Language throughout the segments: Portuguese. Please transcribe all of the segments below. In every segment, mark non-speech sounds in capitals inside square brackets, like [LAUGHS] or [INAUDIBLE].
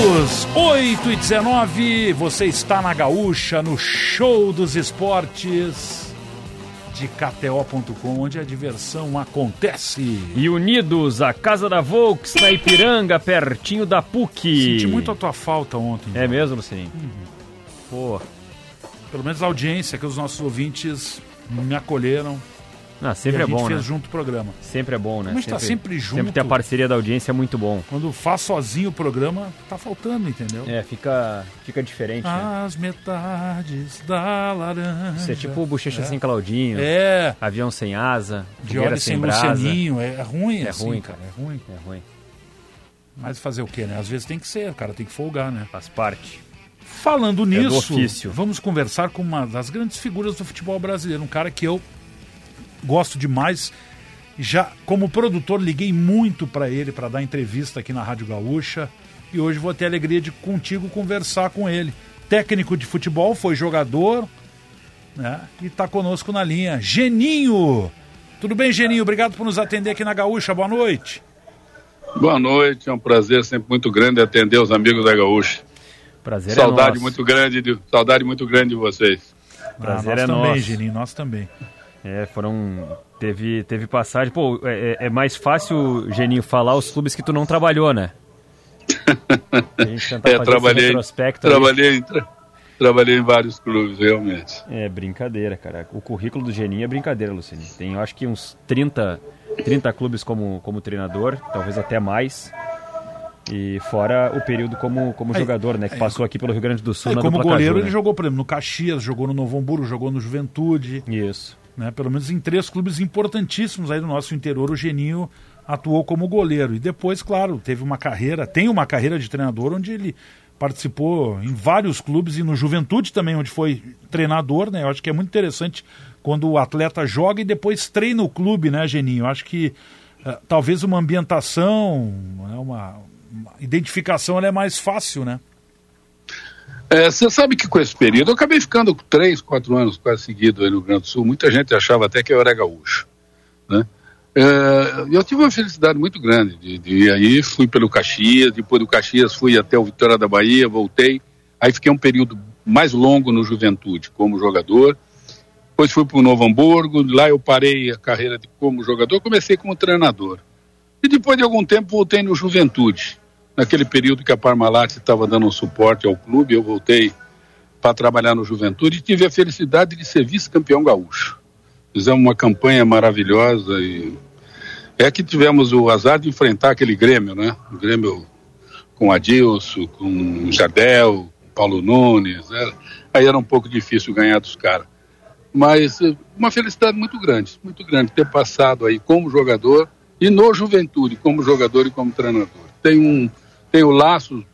Unidos, 8 e 19, você está na Gaúcha, no Show dos Esportes de KTO.com, onde a diversão acontece. E Unidos, a casa da Volks, na Ipiranga, pertinho da PUC. Senti muito a tua falta ontem. É mesmo, Lucininho? Uhum. Pô, Pelo menos a audiência, que os nossos ouvintes me acolheram. E sempre a é gente bom, fez né? junto o programa. Sempre é bom, né? Como a gente tá sempre junto. Sempre ter a parceria da audiência é muito bom. Quando faz sozinho o programa, tá faltando, entendeu? É, fica, fica diferente, né? As metades da laranja. Isso é tipo bochecha sem Claudinho, É, avião sem asa, de sem brasa. Lucianinho, é ruim É assim, ruim, cara, é ruim. É ruim, Mas fazer o quê, né? Às vezes tem que ser, cara, tem que folgar, né? faz parte. Falando É nisso, ofício. vamos conversar com uma das grandes figuras do futebol brasileiro, um cara que eu gosto demais. Já como produtor liguei muito para ele para dar entrevista aqui na Rádio Gaúcha e hoje vou ter a alegria de contigo conversar com ele. Técnico de futebol, foi jogador, né? E está conosco na linha. Geninho. Tudo bem, Geninho? Obrigado por nos atender aqui na Gaúcha. Boa noite. Boa noite, é um prazer sempre muito grande atender os amigos da Gaúcha. Prazer é saudade nosso. muito grande de saudade muito grande de vocês. Prazer ah, nós é também, nosso. Geninho, nós também. É, foram. Teve, teve passagem. Pô, é, é- é mais fácil, Geninho, falar os clubes que tu não trabalhou, né? [LAUGHS] A gente tentar É, trabalhei, aí. trabalhei, em, tra- trabalhei em vários clubes, realmente. É brincadeira, cara. O currículo do Geninho é brincadeira, Luciano. Tem, eu acho que uns 30, 30 clubes como, como treinador, talvez até mais. E fora o período como, como Aí, jogador, né? Que aí, passou aqui pelo Rio Grande do Sul na como dupla goleiro, Caju, ele né? jogou, por exemplo, no Caxias, jogou no Novo Hamburgo, jogou no Juventude, Isso. Né? Pelo menos em três clubes importantíssimos aí do nosso interior, o Geninho atuou como goleiro. E depois, claro, teve uma carreira, tem uma carreira de treinador onde ele participou em vários clubes e no Juventude também, onde foi treinador, né? Eu acho que é muito interessante quando o atleta joga e depois treina o clube, né, Geninho? Eu acho que eh, talvez uma ambientação, né, uma, uma identificação é mais fácil, né? É, Você sabe que com esse período eu acabei ficando três, quatro anos quase seguido aí no Rio Grande do Sul. Muita gente achava até que eu era gaúcho, né? É, eu tive uma felicidade muito grande de, de aí, fui pelo Caxias, depois do Caxias fui até o Vitória da Bahia, voltei, aí fiquei um período mais longo no Juventude como jogador, depois fui para o Novo Hamburgo, lá eu parei a carreira de, como jogador, comecei como treinador. E depois de algum tempo voltei no Juventude, naquele período que a Parmalat estava dando um suporte ao clube, eu voltei para trabalhar no Juventude e tive a felicidade de ser vice-campeão gaúcho. Fizemos uma campanha maravilhosa e é que tivemos o azar de enfrentar aquele Grêmio, né? O Grêmio com Adilson, com Jardel, Paulo Nunes, né? aí era um pouco difícil ganhar dos caras. Mas eh, uma felicidade muito grande, muito grande ter passado aí como jogador e no Juventude, como jogador e como treinador. Tem um, um laço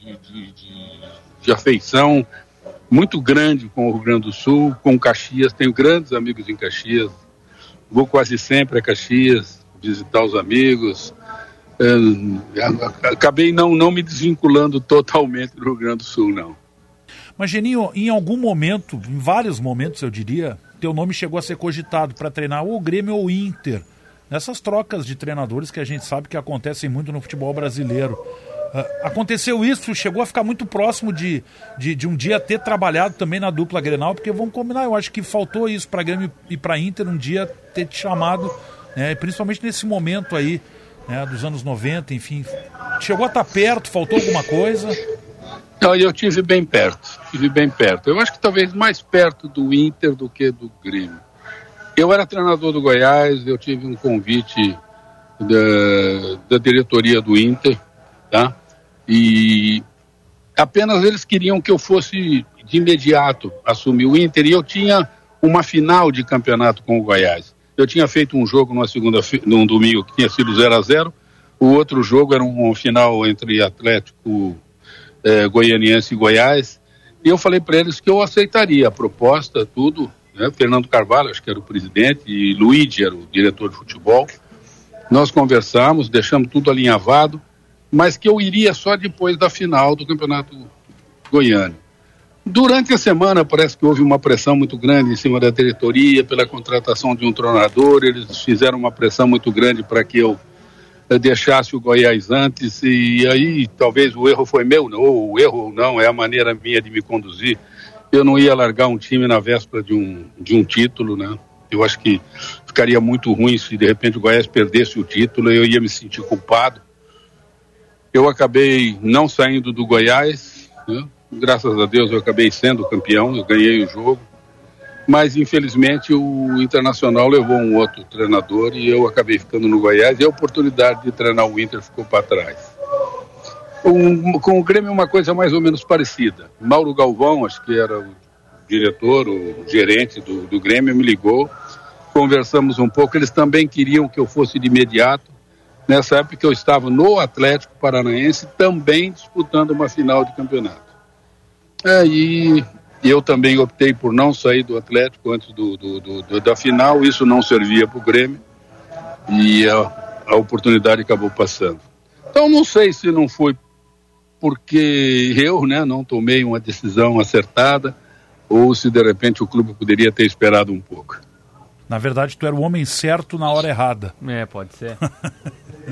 de, de, de, de afeição muito grande com o Rio Grande do Sul, com Caxias. Tenho grandes amigos em Caxias. Vou quase sempre a Caxias visitar os amigos. A- acabei não, não me desvinculando totalmente do Rio Grande do Sul, não. Mas, Geninho, em algum momento, em vários momentos, eu diria, teu nome chegou a ser cogitado para treinar ou o Grêmio ou o Inter. Nessas trocas de treinadores que a gente sabe que acontecem muito no futebol brasileiro. Ah, aconteceu isso, chegou a ficar muito próximo de, de, de um dia ter trabalhado também na dupla Grenal, porque vamos combinar, eu acho que faltou isso para Grêmio e para Inter um dia ter te chamado, né, principalmente nesse momento aí, né, dos anos 90, enfim. Chegou a estar perto, faltou alguma coisa? Não, eu tive bem perto, tive bem perto. Eu acho que talvez mais perto do Inter do que do Grêmio. Eu era treinador do Goiás, eu tive um convite da, da diretoria do Inter, tá? E apenas eles queriam que eu fosse de imediato assumir o Inter e eu tinha uma final de campeonato com o Goiás. Eu tinha feito um jogo numa segunda num domingo que tinha sido 0 a 0 o outro jogo era um final entre Atlético eh, Goianiense e Goiás. E eu falei para eles que eu aceitaria a proposta, tudo. Né? Fernando Carvalho, acho que era o presidente, e Luigi era o diretor de futebol. Nós conversamos, deixamos tudo alinhavado, mas que eu iria só depois da final do Campeonato Goiano. Durante a semana, parece que houve uma pressão muito grande em cima da diretoria pela contratação de um treinador. Eles fizeram uma pressão muito grande para que eu deixasse o Goiás antes e aí talvez o erro foi meu, ou o erro não, é a maneira minha de me conduzir. Eu não ia largar um time na véspera de um, de um título, né? Eu acho que ficaria muito ruim se de repente o Goiás perdesse o título, eu ia me sentir culpado. Eu acabei não saindo do Goiás, né? graças a Deus eu acabei sendo campeão, eu ganhei o jogo mas infelizmente o Internacional levou um outro treinador e eu acabei ficando no Goiás e a oportunidade de treinar o Inter ficou para trás. Com, com o Grêmio uma coisa mais ou menos parecida. Mauro Galvão, acho que era o diretor, o gerente do, do Grêmio, me ligou, conversamos um pouco, eles também queriam que eu fosse de imediato. Nessa época eu estava no Atlético Paranaense também disputando uma final de campeonato. Aí eu também optei por não sair do Atlético antes do, do, do, da final, isso não servia para o Grêmio e a, a oportunidade acabou passando. Então não sei se não foi porque eu né, não tomei uma decisão acertada ou se de repente o clube poderia ter esperado um pouco. Na verdade, tu era o homem certo na hora errada. É, pode ser.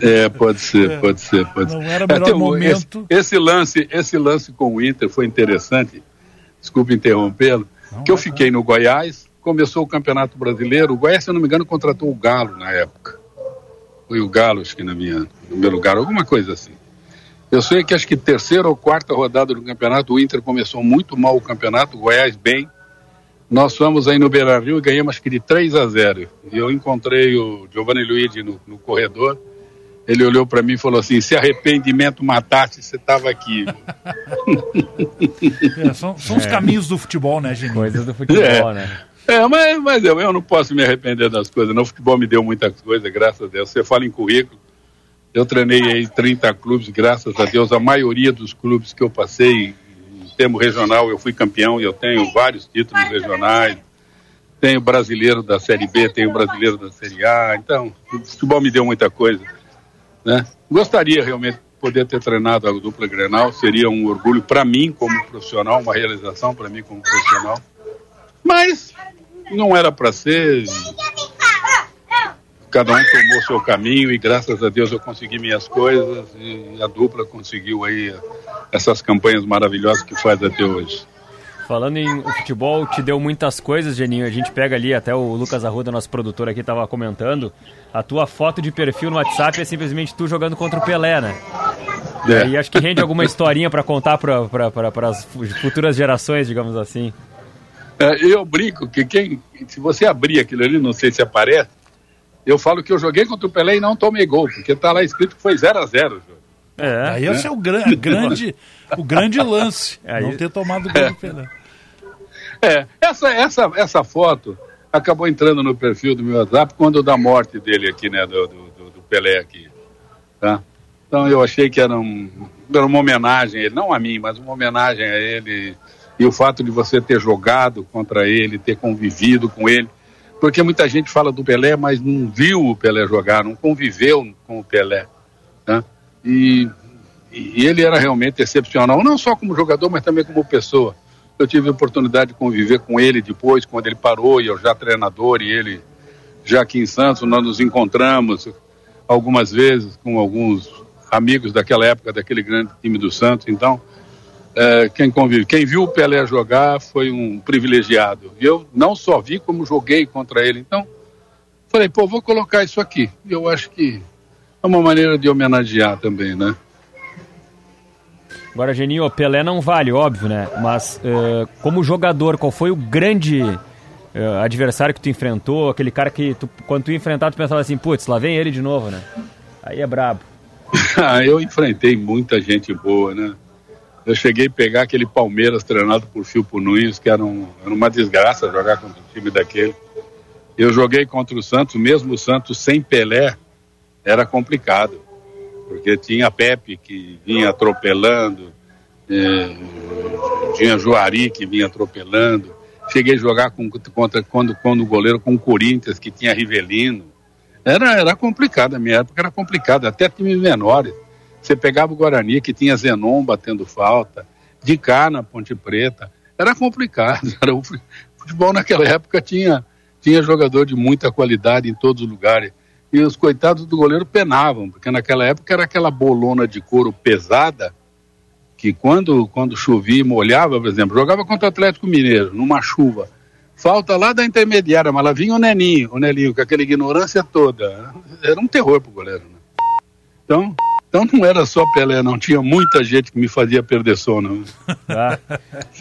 é, pode ser, é. pode ser, pode ser. Não era o melhor [LAUGHS] momento. Esse, esse, lance, esse lance com o Inter foi interessante desculpe interrompê-lo, que eu fiquei no Goiás, começou o Campeonato Brasileiro, o Goiás, se eu não me engano, contratou o Galo na época. Foi o Galo, acho que na minha, no meu lugar, alguma coisa assim. Eu sei que acho que terceira ou quarta rodada do campeonato, o Inter começou muito mal o campeonato, o Goiás bem. Nós fomos aí no Beira Rio e ganhamos acho que de 3 a 0. E eu encontrei o Giovanni Luigi no, no corredor ele olhou para mim e falou assim: se arrependimento matasse, você estava aqui. [LAUGHS] é, são, são é. os caminhos do futebol, né, gente? Coisas do futebol, é. né? É, mas, mas eu, eu não posso me arrepender das coisas. No futebol me deu muita coisa, graças a Deus. Você fala em currículo. Eu treinei aí 30 clubes, graças a Deus. A maioria dos clubes que eu passei, em termo regional, eu fui campeão e eu tenho vários títulos regionais. Tenho brasileiro da Série B, tenho brasileiro da Série A. Então, o futebol me deu muita coisa. Né? Gostaria realmente de poder ter treinado a dupla Grenal, seria um orgulho para mim como profissional, uma realização para mim como profissional. Mas não era para ser. Cada um tomou seu caminho e graças a Deus eu consegui minhas coisas e a dupla conseguiu aí essas campanhas maravilhosas que faz até hoje. Falando em futebol, te deu muitas coisas, Geninho. A gente pega ali, até o Lucas Arruda, nosso produtor aqui, estava comentando. A tua foto de perfil no WhatsApp é simplesmente tu jogando contra o Pelé, né? É. E acho que rende alguma historinha para contar para as futuras gerações, digamos assim. É, eu brinco que quem, se você abrir aquilo ali, não sei se aparece, eu falo que eu joguei contra o Pelé e não tomei gol, porque tá lá escrito que foi 0 a 0 É, aí esse é o gran, [LAUGHS] grande, o grande lance, aí... não ter tomado gol do Pelé. É, essa, essa, essa foto acabou entrando no perfil do meu WhatsApp quando da morte dele aqui, né, do, do, do Pelé aqui, tá? Então eu achei que era, um, era uma homenagem a ele, não a mim, mas uma homenagem a ele e o fato de você ter jogado contra ele, ter convivido com ele, porque muita gente fala do Pelé, mas não viu o Pelé jogar, não conviveu com o Pelé, tá? E, e ele era realmente excepcional, não só como jogador, mas também como pessoa. Eu tive a oportunidade de conviver com ele depois, quando ele parou, e eu já treinador, e ele já aqui em Santos, nós nos encontramos algumas vezes com alguns amigos daquela época, daquele grande time do Santos. Então, é, quem convive, quem viu o Pelé jogar foi um privilegiado. E eu não só vi, como joguei contra ele. Então, falei, pô, vou colocar isso aqui. Eu acho que é uma maneira de homenagear também, né? Agora, Geninho, Pelé não vale, óbvio, né? Mas uh, como jogador, qual foi o grande uh, adversário que tu enfrentou? Aquele cara que tu, quando tu enfrentar, tu pensava assim, putz, lá vem ele de novo, né? Aí é brabo. [LAUGHS] Ah, eu enfrentei muita gente boa, né? Eu cheguei a pegar aquele Palmeiras treinado por Filpo Nunes, que era, um, era uma desgraça jogar contra um time daquele. Eu joguei contra o Santos, mesmo o Santos sem Pelé, era complicado porque tinha Pepe que vinha atropelando, é, tinha Juari que vinha atropelando. Cheguei a jogar com, contra quando, quando o goleiro com o Corinthians, que tinha Rivelino. Era, era complicado, a minha época era complicada, até times menores. Você pegava o Guarani, que tinha Zenon batendo falta, de cá na Ponte Preta. Era complicado. [LAUGHS] Era, o futebol naquela época tinha, tinha jogador de muita qualidade em todos os lugares. e os coitados do goleiro penavam, porque naquela época era aquela bolona de couro pesada que quando, quando chovia e molhava, por exemplo, jogava contra o Atlético Mineiro, numa chuva. Falta lá da intermediária, mas lá vinha o Neninho, o Neninho, com aquela ignorância toda. Era um terror pro goleiro. Né? Então, então não era só Pelé, não. Tinha muita gente que me fazia perder sono. Ah,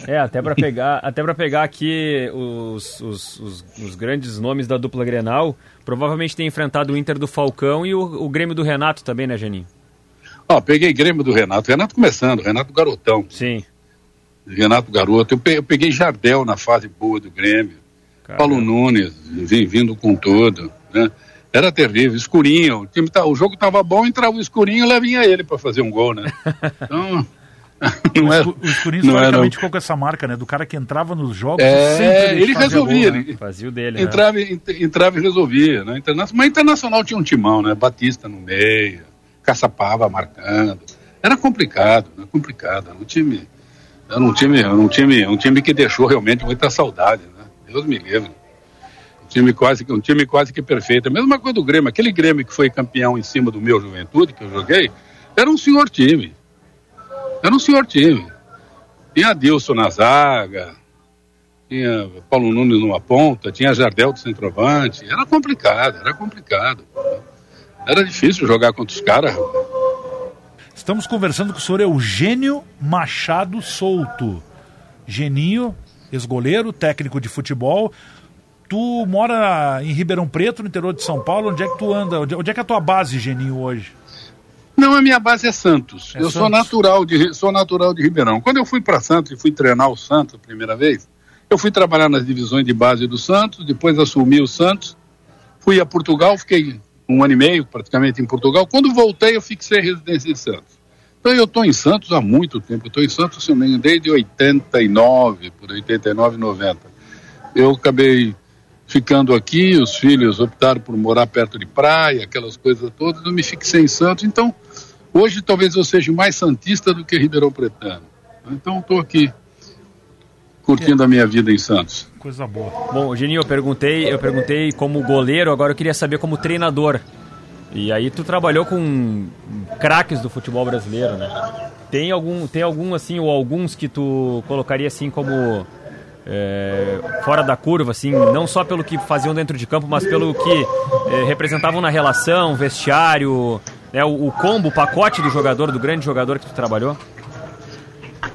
é, até para pegar, até para pegar aqui os, os, os, os, grandes nomes da dupla Grenal, provavelmente tem enfrentado o Inter do Falcão e o, o Grêmio do Renato também, né, Geninho? Ó, peguei Grêmio do Renato. Renato começando, Renato Garotão. Sim. Renato Garoto. Eu peguei, eu peguei Jardel na fase boa do Grêmio. Caramba. Paulo Nunes, vindo com tudo, né? Era terrível, escurinho. O, time tá, o jogo estava bom, entrava o escurinho e vinha ele para fazer um gol, né? [LAUGHS] Então. Não [LAUGHS] era, o escurinho historicamente ficou com essa marca, né? Do cara que entrava nos jogos é, ele resolvia. Gol, né? ele fazia o dele. Entrava, né? entrava e resolvia. Né? Mas Internacional tinha um timão, né? Batista no meio, Caçapava marcando. Era complicado, né? complicado. Era um time. Era um time, um time, um time que deixou realmente muita saudade, né? Deus me livre time quase um time quase que perfeito. A mesma coisa do Grêmio, aquele Grêmio que foi campeão em cima do meu Juventude que eu joguei, era um senhor time. Era um senhor time. Tinha Adilson na zaga, tinha Paulo Nunes numa ponta, tinha Jardel do centroavante. Era complicado, era complicado. Era difícil jogar contra os caras. Estamos conversando com o senhor Eugênio Machado Souto. Geninho, ex-goleiro, técnico de futebol. Tu mora em Ribeirão Preto, no interior de São Paulo. Onde é que tu anda? Onde é que é a tua base, Geninho, hoje? Não, a minha base é Santos. É eu Santos. sou natural de sou natural de Ribeirão. Quando eu fui para Santos e fui treinar o Santos a primeira vez, eu fui trabalhar nas divisões de base do Santos, depois assumi o Santos, fui a Portugal, fiquei um ano e meio praticamente em Portugal. Quando voltei, eu fixei residência em Santos. Então eu estou em Santos há muito tempo. Estou em Santos, se não me engano, desde 89, por 89, 90. Eu acabei ficando aqui, os filhos optaram por morar perto de praia, aquelas coisas todas, eu me fixei em Santos, então hoje talvez eu seja mais santista do que Ribeirão Pretano. Então estou aqui curtindo a minha vida em Santos. Coisa boa. Bom, Geninho, eu perguntei, eu perguntei como goleiro, agora eu queria saber como treinador. E aí tu trabalhou com craques do futebol brasileiro, né? Tem algum, tem algum assim ou alguns que tu colocaria assim como é, fora da curva, assim, não só pelo que faziam dentro de campo, mas pelo que é, representavam na relação, vestiário, né, o, o, combo, o pacote do jogador, do grande jogador que tu trabalhou?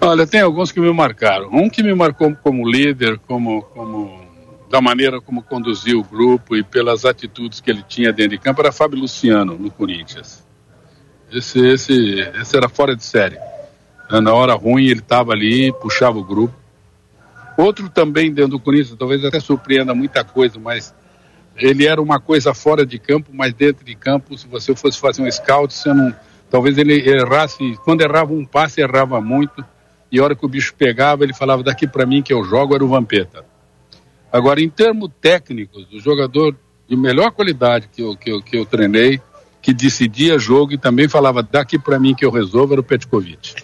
Olha, tem alguns que me marcaram. Um que me marcou como líder, como, como da maneira como conduziu o grupo e pelas atitudes que ele tinha dentro de campo, era Fábio Luciano, no Corinthians. Esse, esse, esse era fora de série. Na hora ruim, ele estava ali, puxava o grupo Outro também dentro do Corinthians, talvez até surpreenda muita coisa, mas ele era uma coisa fora de campo, mas dentro de campo, se você fosse fazer um scout, você não, talvez ele errasse, quando errava um passe, errava muito, e a hora que o bicho pegava, ele falava, daqui para mim que eu jogo era o Vampeta. Agora, em termos técnicos, o jogador de melhor qualidade que eu, que eu, que eu treinei, que decidia jogo e também falava, daqui para mim que eu resolvo, era o Petkovic.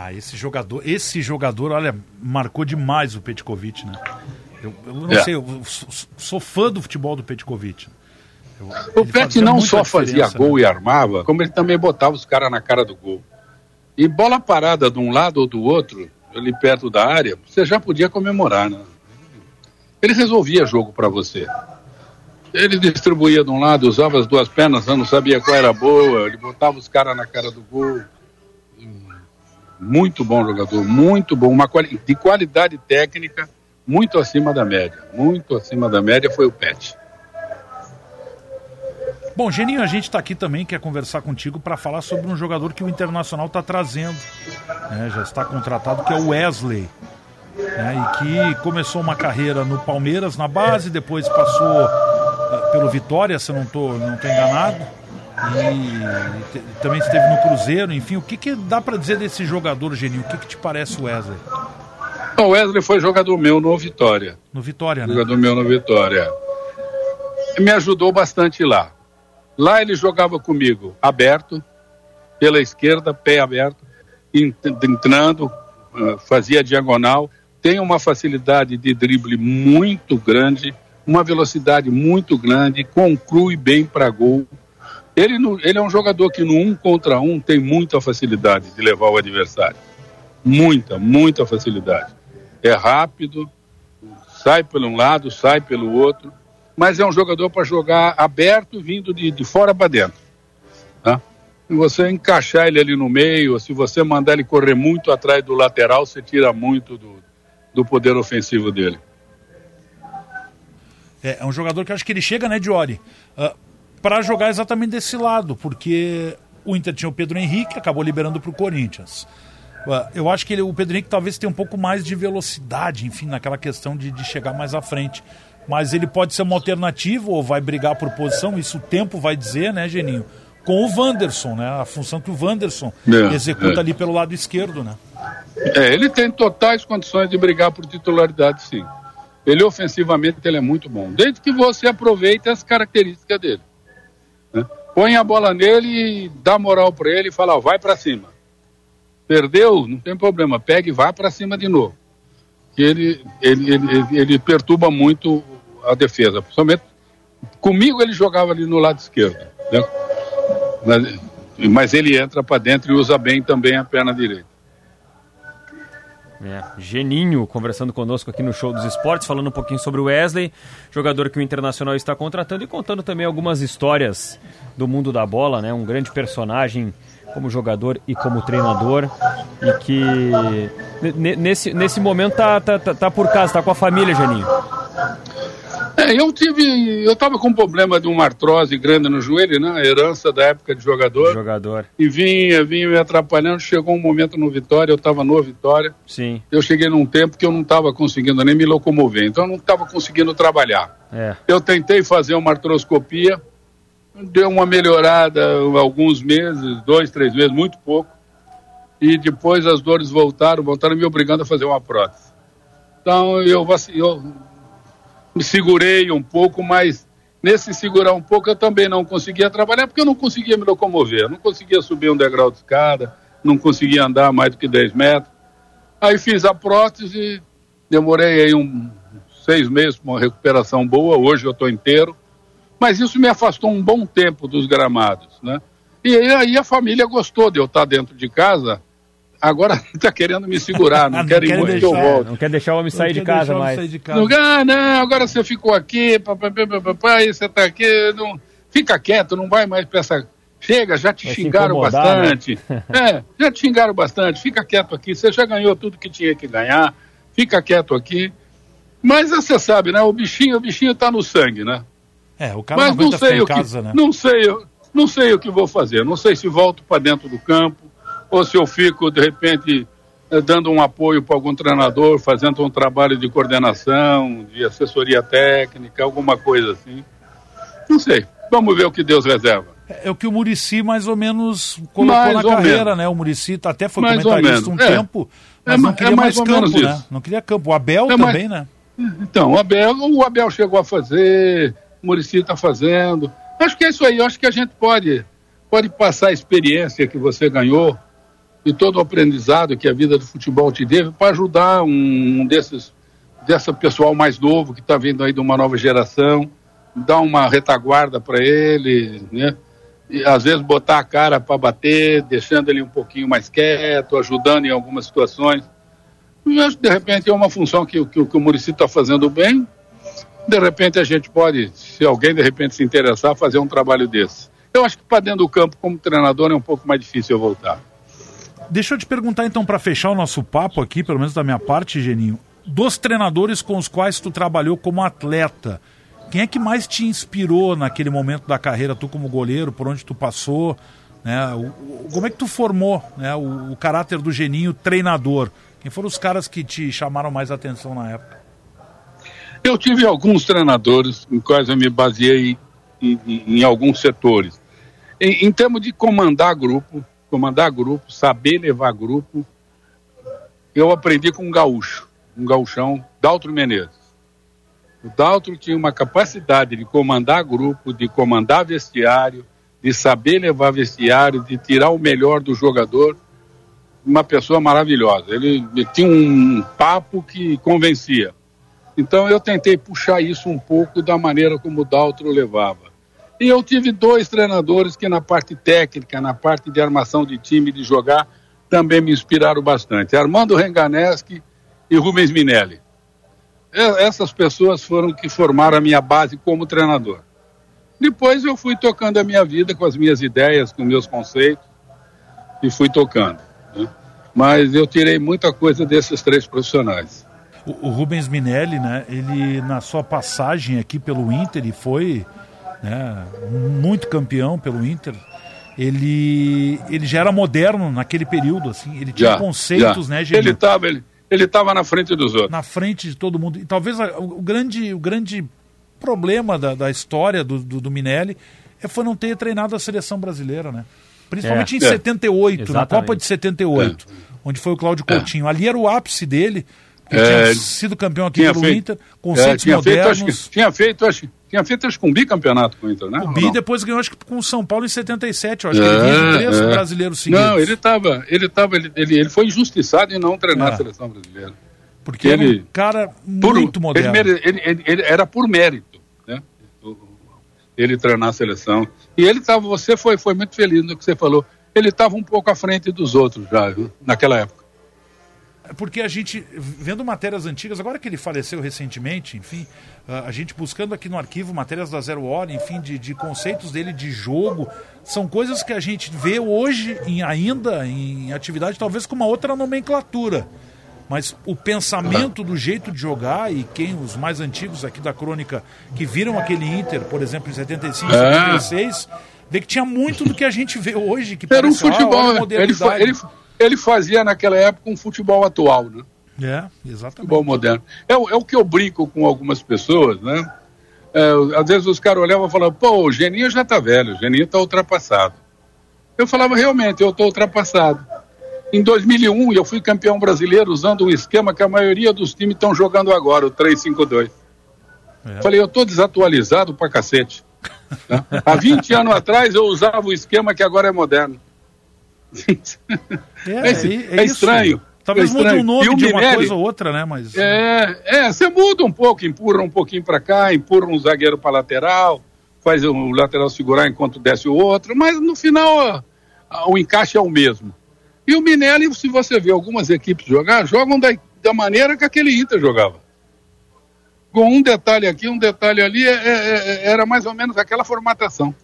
Ah, esse jogador, esse jogador, olha, marcou demais o Petkovic, né? Eu, eu não é. sei, eu sou fã do futebol do Petkovic. Eu, o Pet não só fazia gol né? e armava, como ele também botava os caras na cara do gol. E bola parada de um lado ou do outro, ali perto da área, você já podia comemorar, né? Ele resolvia jogo para você. Ele distribuía de um lado, usava as duas pernas, não sabia qual era boa, ele botava os caras na cara do gol. Muito bom jogador, muito bom, uma quali de qualidade técnica muito acima da média. Muito acima da média foi o Pet. Bom, Geninho, a gente está aqui também, quer conversar contigo para falar sobre um jogador que o Internacional está trazendo. Né, já está contratado, que é o Wesley. Né, e que começou uma carreira no Palmeiras na base, depois passou uh, pelo Vitória, se não estou não tô enganado e, também esteve no Cruzeiro, enfim, o que, que dá para dizer desse jogador, Geninho? O que, que te parece o Wesley? O Wesley foi jogador meu no Vitória. No Vitória, né? Jogador meu no Vitória. Me ajudou bastante lá. Lá ele jogava comigo aberto, pela esquerda, pé aberto, entrando, ah, fazia diagonal. Tem uma facilidade de drible muito grande, uma velocidade muito grande, conclui bem para gol. Ele, ele é um jogador que no um contra um tem muita facilidade de levar o adversário. Muita, muita facilidade. É rápido, sai por um lado, sai pelo outro, mas é um jogador para jogar aberto, vindo de, de fora para dentro. Tá? Se você encaixar ele ali no meio, se você mandar ele correr muito atrás do lateral, você tira muito do, do poder ofensivo dele. É, é um jogador que acho que ele chega, né, Diori, uh, para jogar exatamente desse lado, porque o Inter tinha o Pedro Henrique, acabou liberando para o Corinthians. Eu acho que ele, o Pedro Henrique talvez tenha um pouco mais de velocidade, enfim, naquela questão de, de chegar mais à frente. Mas ele pode ser uma alternativa ou vai brigar por posição, isso o tempo vai dizer, né, Geninho? Com o Wanderson, né? A função que o Wanderson é, executa é. ali pelo lado esquerdo, né? É, ele tem totais condições de brigar por titularidade, sim. Ele ofensivamente ele é muito bom, desde que você aproveite as características dele. Põe a bola nele e dá moral para ele e fala, vai para cima. Perdeu, não tem problema, pega e vai para cima de novo. Ele, ele, ele, ele, perturba muito a defesa, principalmente comigo ele jogava ali no lado esquerdo, né? mas, mas ele entra para dentro e usa bem também a perna direita. É, Geninho conversando conosco aqui no Show dos Esportes, falando um pouquinho sobre o Wesley, jogador que o Internacional está contratando e contando também algumas histórias do mundo da bola, né? Um grande personagem como jogador e como treinador e que nesse, nesse momento tá, tá, tá, tá por casa, tá com a família, Geninho. É, eu tive, eu estava com um problema de uma artrose grande no joelho, né? Herança da época de jogador. Jogador. E vinha, vinha me atrapalhando. Chegou um momento no Vitória, eu estava no Vitória. Sim. Eu cheguei num tempo que eu não estava conseguindo nem me locomover, então eu não estava conseguindo trabalhar. É. Eu tentei fazer uma artroscopia, deu uma melhorada alguns meses, dois, três meses, muito pouco. E depois as dores voltaram, voltaram me obrigando a fazer uma prótese. Então eu, eu me segurei um pouco, mas nesse segurar um pouco eu também não conseguia trabalhar porque eu não conseguia me locomover, não conseguia subir um degrau de escada, não conseguia andar mais do que 10 metros. Aí fiz a prótese, demorei aí um seis meses com uma recuperação boa, hoje eu estou inteiro, mas isso me afastou um bom tempo dos gramados, né? E aí a família gostou de eu estar dentro de casa agora está [LAUGHS] querendo me segurar, não, não quer muito deixar, que eu volte. Não quer deixar o homem sair de casa mais. De casa. Não, ah, não, agora você ficou aqui, papai, você está aqui, não, fica quieto, não vai mais para essa... Chega, já te vai xingaram né? bastante. Né? [LAUGHS] é, já te xingaram bastante, fica quieto aqui, você já ganhou tudo que tinha que ganhar, fica quieto aqui. Mas você sabe, né, o bichinho, o bichinho está no sangue, né? É, o cara Mas não, não sei o casa, que, né? Não sei, não sei o que vou fazer, não sei se volto para dentro do campo, ou se eu fico, de repente, eh, dando um apoio para algum treinador, fazendo um trabalho de coordenação, de assessoria técnica, alguma coisa assim. Não sei. Vamos ver o que Deus reserva. É, é o que o Murici mais ou menos colocou mais na carreira, menos. né? O Murici até foi mais comentarista um é. tempo, mas é, não queria é mais, mais campo, né? Não queria campo. O Abel é também, mais... né? Então, o Abel, o Abel chegou a fazer, o Murici está fazendo. Acho que é isso aí. Acho que a gente pode, pode passar a experiência que você ganhou e todo o aprendizado que a vida do futebol te deu para ajudar um desses dessa pessoal mais novo que está vindo aí de uma nova geração, dar uma retaguarda para ele, né? E, às vezes botar a cara para bater, deixando ele um pouquinho mais quieto, ajudando em algumas situações. E acho de repente é uma função que, que, que o Murici está fazendo bem. De repente a gente pode, se alguém de repente se interessar, fazer um trabalho desse. Eu acho que para dentro do campo como treinador é um pouco mais difícil eu voltar. Deixa eu te perguntar então, para fechar o nosso papo aqui, pelo menos da minha parte, Geninho, dos treinadores com os quais tu trabalhou como atleta, quem é que mais te inspirou naquele momento da carreira, tu como goleiro, por onde tu passou, né? O, o, como é que tu formou né, o, o, caráter do Geninho treinador? Quem foram os caras que te chamaram mais atenção na época? Eu tive alguns treinadores em quais eu me baseei em, em, em alguns setores. Em, em termos de comandar grupo, comandar grupo, saber levar grupo. Eu aprendi com um gaúcho, um gaúchão, Daltro Menezes. O Daltro tinha uma capacidade de comandar grupo, de comandar vestiário, de saber levar vestiário, de tirar o melhor do jogador. Uma pessoa maravilhosa. Ele, ele tinha um papo que convencia. Então eu tentei puxar isso um pouco da maneira como o Daltro levava. E eu tive dois treinadores que na parte técnica, na parte de armação de time, de jogar, também me inspiraram bastante. Armando Renganeschi e Rubens Minelli. Essas pessoas foram que formaram a minha base como treinador. Depois eu fui tocando a minha vida com as minhas ideias, com meus conceitos, e fui tocando. Né? Mas eu tirei muita coisa desses três profissionais. O, o, Rubens Minelli, né, ele na sua passagem aqui pelo Inter, e foi né, muito campeão pelo Inter, ele, ele já era moderno naquele período, assim, ele tinha já, conceitos, já. né? Ele estava ele, ele tava na frente dos outros. Na frente de todo mundo. E talvez o, o grande, o grande problema da, da história do, do, do Minelli é, foi não ter treinado a seleção brasileira, né? Principalmente é. em é. 78, Exatamente. na Copa de 78, é. onde foi o Cláudio é. Coutinho. Ali era o ápice dele, que é, tinha sido campeão aqui pelo feito, Inter, conceitos tinha modernos. Feito, acho, tinha feito, acho, tinha feito que um bicampeonato com o Inter, né? O bi depois ganhou acho que com o São Paulo em 77, eu acho que ele vinha três brasileiros seguidos. Não, ele estava, ele tava, ele, ele, ele foi injustiçado em não treinar a seleção brasileira. Porque ele, era um cara muito por, moderno. Ele, ele, ele, era por mérito, né? Ele treinar a seleção. E ele estava, você foi, foi muito feliz no que você falou. Ele estava um pouco à frente dos outros já, viu? naquela época. É porque a gente, vendo matérias antigas, agora que ele faleceu recentemente, enfim, a gente buscando aqui no arquivo matérias da Zero Hora, enfim, de, de conceitos dele de jogo, são coisas que a gente vê hoje em, ainda em atividade, talvez com uma outra nomenclatura. Mas o pensamento do jeito de jogar e quem os mais antigos aqui da crônica que viram aquele Inter, por exemplo, em 75, é. 76, vê que tinha muito do que a gente vê hoje, que era um futebol, ah, ele, ele, ele fazia naquela época um futebol atual, né? É, exatamente. Futebol moderno. É, é o que eu brinco com algumas pessoas, né? É, às vezes os caras olhavam e falavam, pô, o Geninho já tá velho, o Geninho tá ultrapassado. Eu falava, realmente, eu tô ultrapassado. Em 2001, eu fui campeão brasileiro usando um esquema que a maioria dos times estão jogando agora, o 3-5-2. É. Falei, eu estou desatualizado pra cacete. [LAUGHS] Há 20 anos atrás eu usava o esquema que agora é moderno. É, é, é, é estranho. Talvez é mude o nome de uma coisa ou outra, né? Mas... É, é, você muda um pouco, empurra um pouquinho para cá, empurra um zagueiro para lateral, faz o lateral segurar enquanto desce o outro, mas no final o encaixe é o mesmo. E o Minelli, se você vê algumas equipes jogar, jogam da, da maneira que aquele Inter jogava. Com um detalhe aqui, um detalhe ali, é, é, é, era mais ou menos aquela formatação.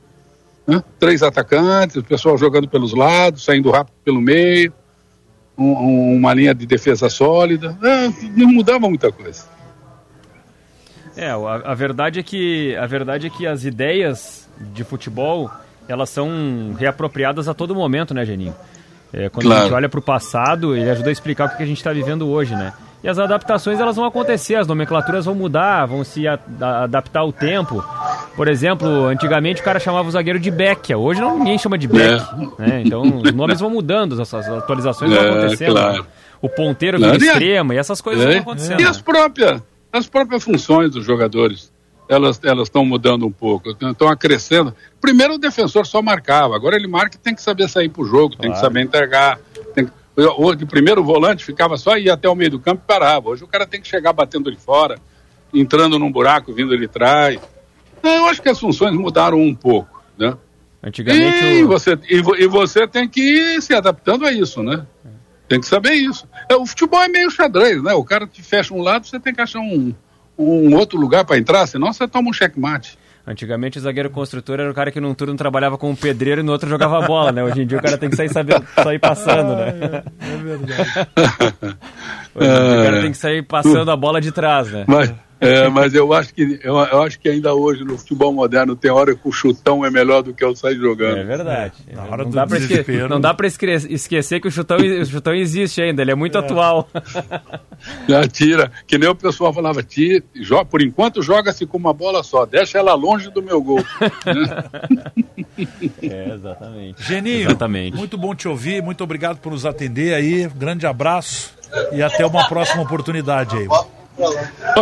Né? Três atacantes, o pessoal jogando pelos lados, saindo rápido pelo meio, um, uma linha de defesa sólida. É, não mudava muita coisa. É, a, a, verdade é que a verdade é que as ideias de futebol elas são reapropriadas a todo momento, né, Geninho? É, quando claro. a gente olha para o passado, ele ajuda a explicar o que a gente está vivendo hoje, né? E as adaptações elas vão acontecer, as nomenclaturas vão mudar, vão se a, a, adaptar ao tempo. Por exemplo, antigamente o cara chamava o zagueiro de Beckia, hoje não, ninguém chama de Beck. É. Né? Então os nomes vão mudando, as, atualizações é, vão acontecendo. Claro. O ponteiro claro. vira extrema e essas coisas é. vão acontecendo. E as próprias, as próprias funções dos jogadores elas elas estão mudando um pouco, estão acrescendo. Primeiro o defensor só marcava, agora ele marca e tem que saber sair para o jogo, claro. tem que saber entregar. Tem que... O primeiro volante ficava só ir até o meio do campo e parava. Hoje o cara tem que chegar batendo de fora, entrando num buraco, vindo de trás. Eu acho que as funções mudaram um pouco, né? Antigamente e, o... você, e, e, você tem que ir se adaptando a isso, né? Tem que saber isso. É, o futebol é meio xadrez, né? O cara te fecha um lado, você tem que achar um, um outro lugar para entrar, senão você toma um checkmate. Antigamente o zagueiro construtor era o cara que num turno trabalhava como pedreiro e no outro jogava bola, né? Hoje em dia o cara tem que sair sabendo, sair passando, né? É, é verdade. Hoje em dia o cara tem que sair passando a bola de trás, né? Mas, é, mas eu acho que eu, eu, acho que ainda hoje no futebol moderno tem hora que o chutão é melhor do que eu sair jogando. É verdade. É, não, dá esque... não, dá pra esquecer que o chutão, o chutão existe ainda, ele é muito é. atual. [LAUGHS] Já tira, que nem o pessoal falava, tira, joga, por enquanto joga-se com uma bola só, deixa ela longe do meu gol. [LAUGHS] [LAUGHS] é, exatamente. Geninho, exatamente. muito bom te ouvir, muito obrigado por nos atender aí, grande abraço e até uma próxima oportunidade aí.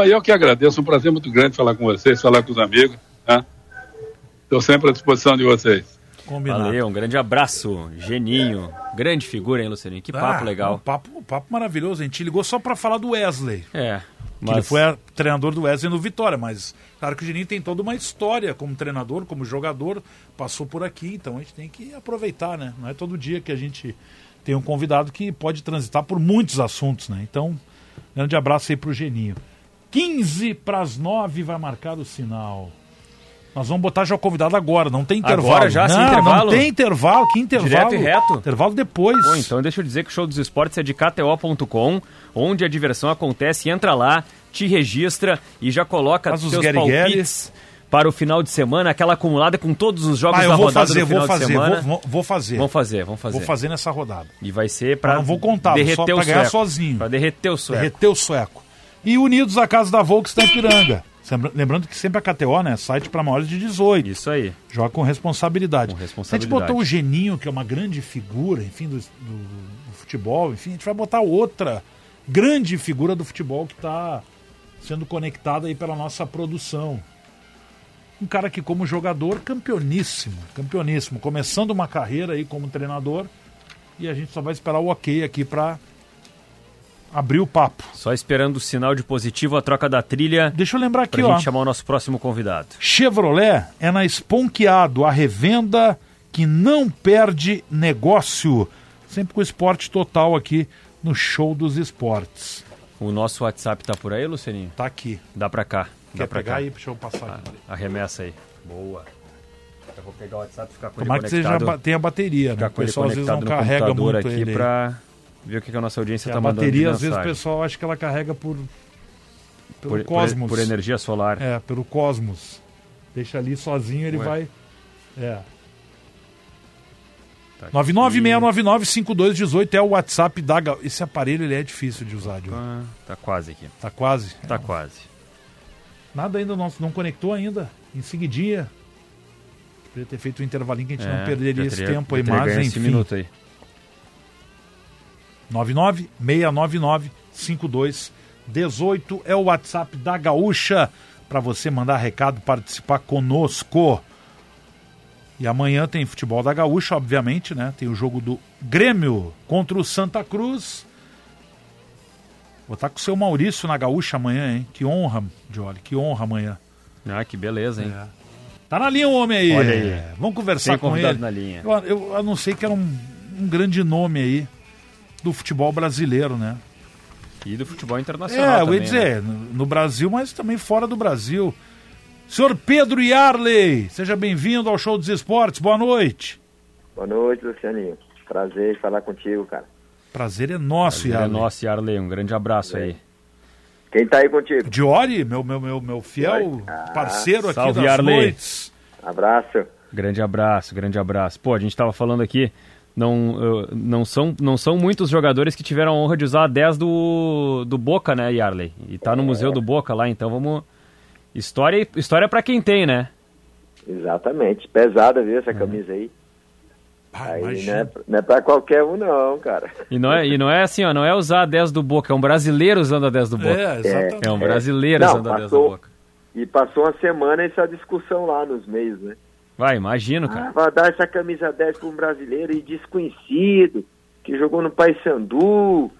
Eu que agradeço, um prazer muito grande falar com vocês, falar com os amigos. Estou né? sempre à disposição de vocês. Combinado. Valeu, um grande abraço, Geninho. Grande figura, hein, Lucianinho? Que ah, papo legal. Um papo, papo maravilhoso. A gente ligou só para falar do Wesley. É. Mas... Que ele foi a, treinador do Wesley no Vitória, mas claro que o Geninho tem toda uma história como treinador, como jogador, passou por aqui, então a gente tem que aproveitar, né? Não é todo dia que a gente tem um convidado que pode transitar por muitos assuntos, né? Então, grande abraço aí pro Geninho. 15 para as 9 vai marcar o sinal. Nós vamos botar já o convidado agora, não tem intervalo. Agora já, não, sem intervalo? Não tem intervalo, que intervalo? Direto e reto? Intervalo depois. Bom, então deixa eu dizer que o Show dos Esportes é de KTO.com, onde a diversão acontece. Entra lá, te registra e já coloca Faz seus os Gary palpites para o final de semana, aquela acumulada com todos os jogos Ah, da rodada fazer, do final vou fazer, de semana. vou, vou- vou fazer. Vamos fazer, vamos fazer. Vou fazer nessa rodada. E vai ser para não vou contar, derreter só o pra ganhar sozinho. Para derreter o sueco. Derreter o sueco. E Unidos, a casa da Volks está em Piranga. Lembra- Lembrando que sempre a KTO, né? Site para maiores de 18. Isso aí. Joga com responsabilidade. Com A gente responsabilidade. botou o Geninho, que é uma grande figura, enfim, do, do- do futebol, enfim, a gente vai botar outra grande figura do futebol que está sendo conectada aí pela nossa produção. Um cara que, como jogador, campeoníssimo, campeoníssimo, começando uma carreira aí como treinador, e a gente só vai esperar o ok aqui para abrir o papo. Só esperando o sinal de positivo, a troca da trilha, Deixa eu lembrar aqui, pra ó. gente chamar o nosso próximo convidado. Chevrolet é na Esponqueado, a revenda que não perde negócio. Sempre com o esporte total aqui no Show dos Esportes. O nosso WhatsApp tá por aí, Lucianinho? Tá aqui. Dá pra cá. Quer pra pegar cá. aí? Deixa eu passar Ah, aqui. arremessa aí. Boa. Eu vou pegar o WhatsApp e ficar com Tomara ele que seja conectado. ba- tenha bateria, né? ficar O ele pessoal às vezes não conectado carrega muito aqui ele. pra ver o que que a nossa audiência É, tá a mandando bateria, às vezes, o pessoal acha que ela carrega por, pelo por, por, cosmos. por energia solar. É, pelo cosmos. Deixa ali sozinho, ele Ué. vai. É. Tá aqui. 996995218 é o WhatsApp da. Esse aparelho ele é difícil de usar, Diogo. Ah, Tá quase aqui. Tá quase. Tá quase. Nada ainda, não, não conectou ainda. Em seguidinha. Poderia ter feito um intervalinho que a gente não É, perderia já esse teria- tempo aí, teria mas ganho esse enfim. minuto aí. 996995218 é o WhatsApp da Gaúcha para você mandar recado, participar conosco. E amanhã tem futebol da Gaúcha, obviamente, né? Tem o jogo do Grêmio contra o Santa Cruz. Vou estar com o seu Maurício na Gaúcha amanhã, hein? Que honra, Jolie, que honra amanhã. Ah, que beleza, hein? Tá na linha o homem aí. Olha aí. Vamos conversar Tem com ele. na linha. Eu, eu anunciei que era um, um grande nome aí do futebol brasileiro, né? E do futebol internacional É, eu também, ia dizer, no, no Brasil, mas também fora do Brasil. Senhor Pedro Yarley, seja bem-vindo ao Show dos Esportes. Boa noite. Boa noite, Lucianinho. Prazer em falar contigo, cara. Prazer é nosso, né? É Yarley. nosso, Yarley. Um grande abraço aí. Quem tá aí contigo? Diori, meu, meu, meu, meu fiel Diori. Ah, parceiro aqui salve, das Yarley. noites. Abraço. Grande abraço, grande abraço. Pô, a gente tava falando aqui, não, não, são, não são muitos jogadores que tiveram a honra de usar a 10 do, do Boca, né, Yarley? E tá no Museu do Boca lá, então vamos... História, história para quem tem, né? Exatamente. Pesada, viu, essa camisa aí. Ah, Aí não imagina. é, não é pra qualquer um, não, cara. E não é, e não é assim, ó, não é usar a 10 do Boca, é um brasileiro usando a 10 do Boca. É, exatamente. É um brasileiro Não, usando a 10 do passou- Boca. E passou uma semana essa discussão lá nos meios, né? Vai, imagino, Ah, cara. vai dar essa camisa 10 pra um brasileiro e desconhecido, que jogou no Paysandu.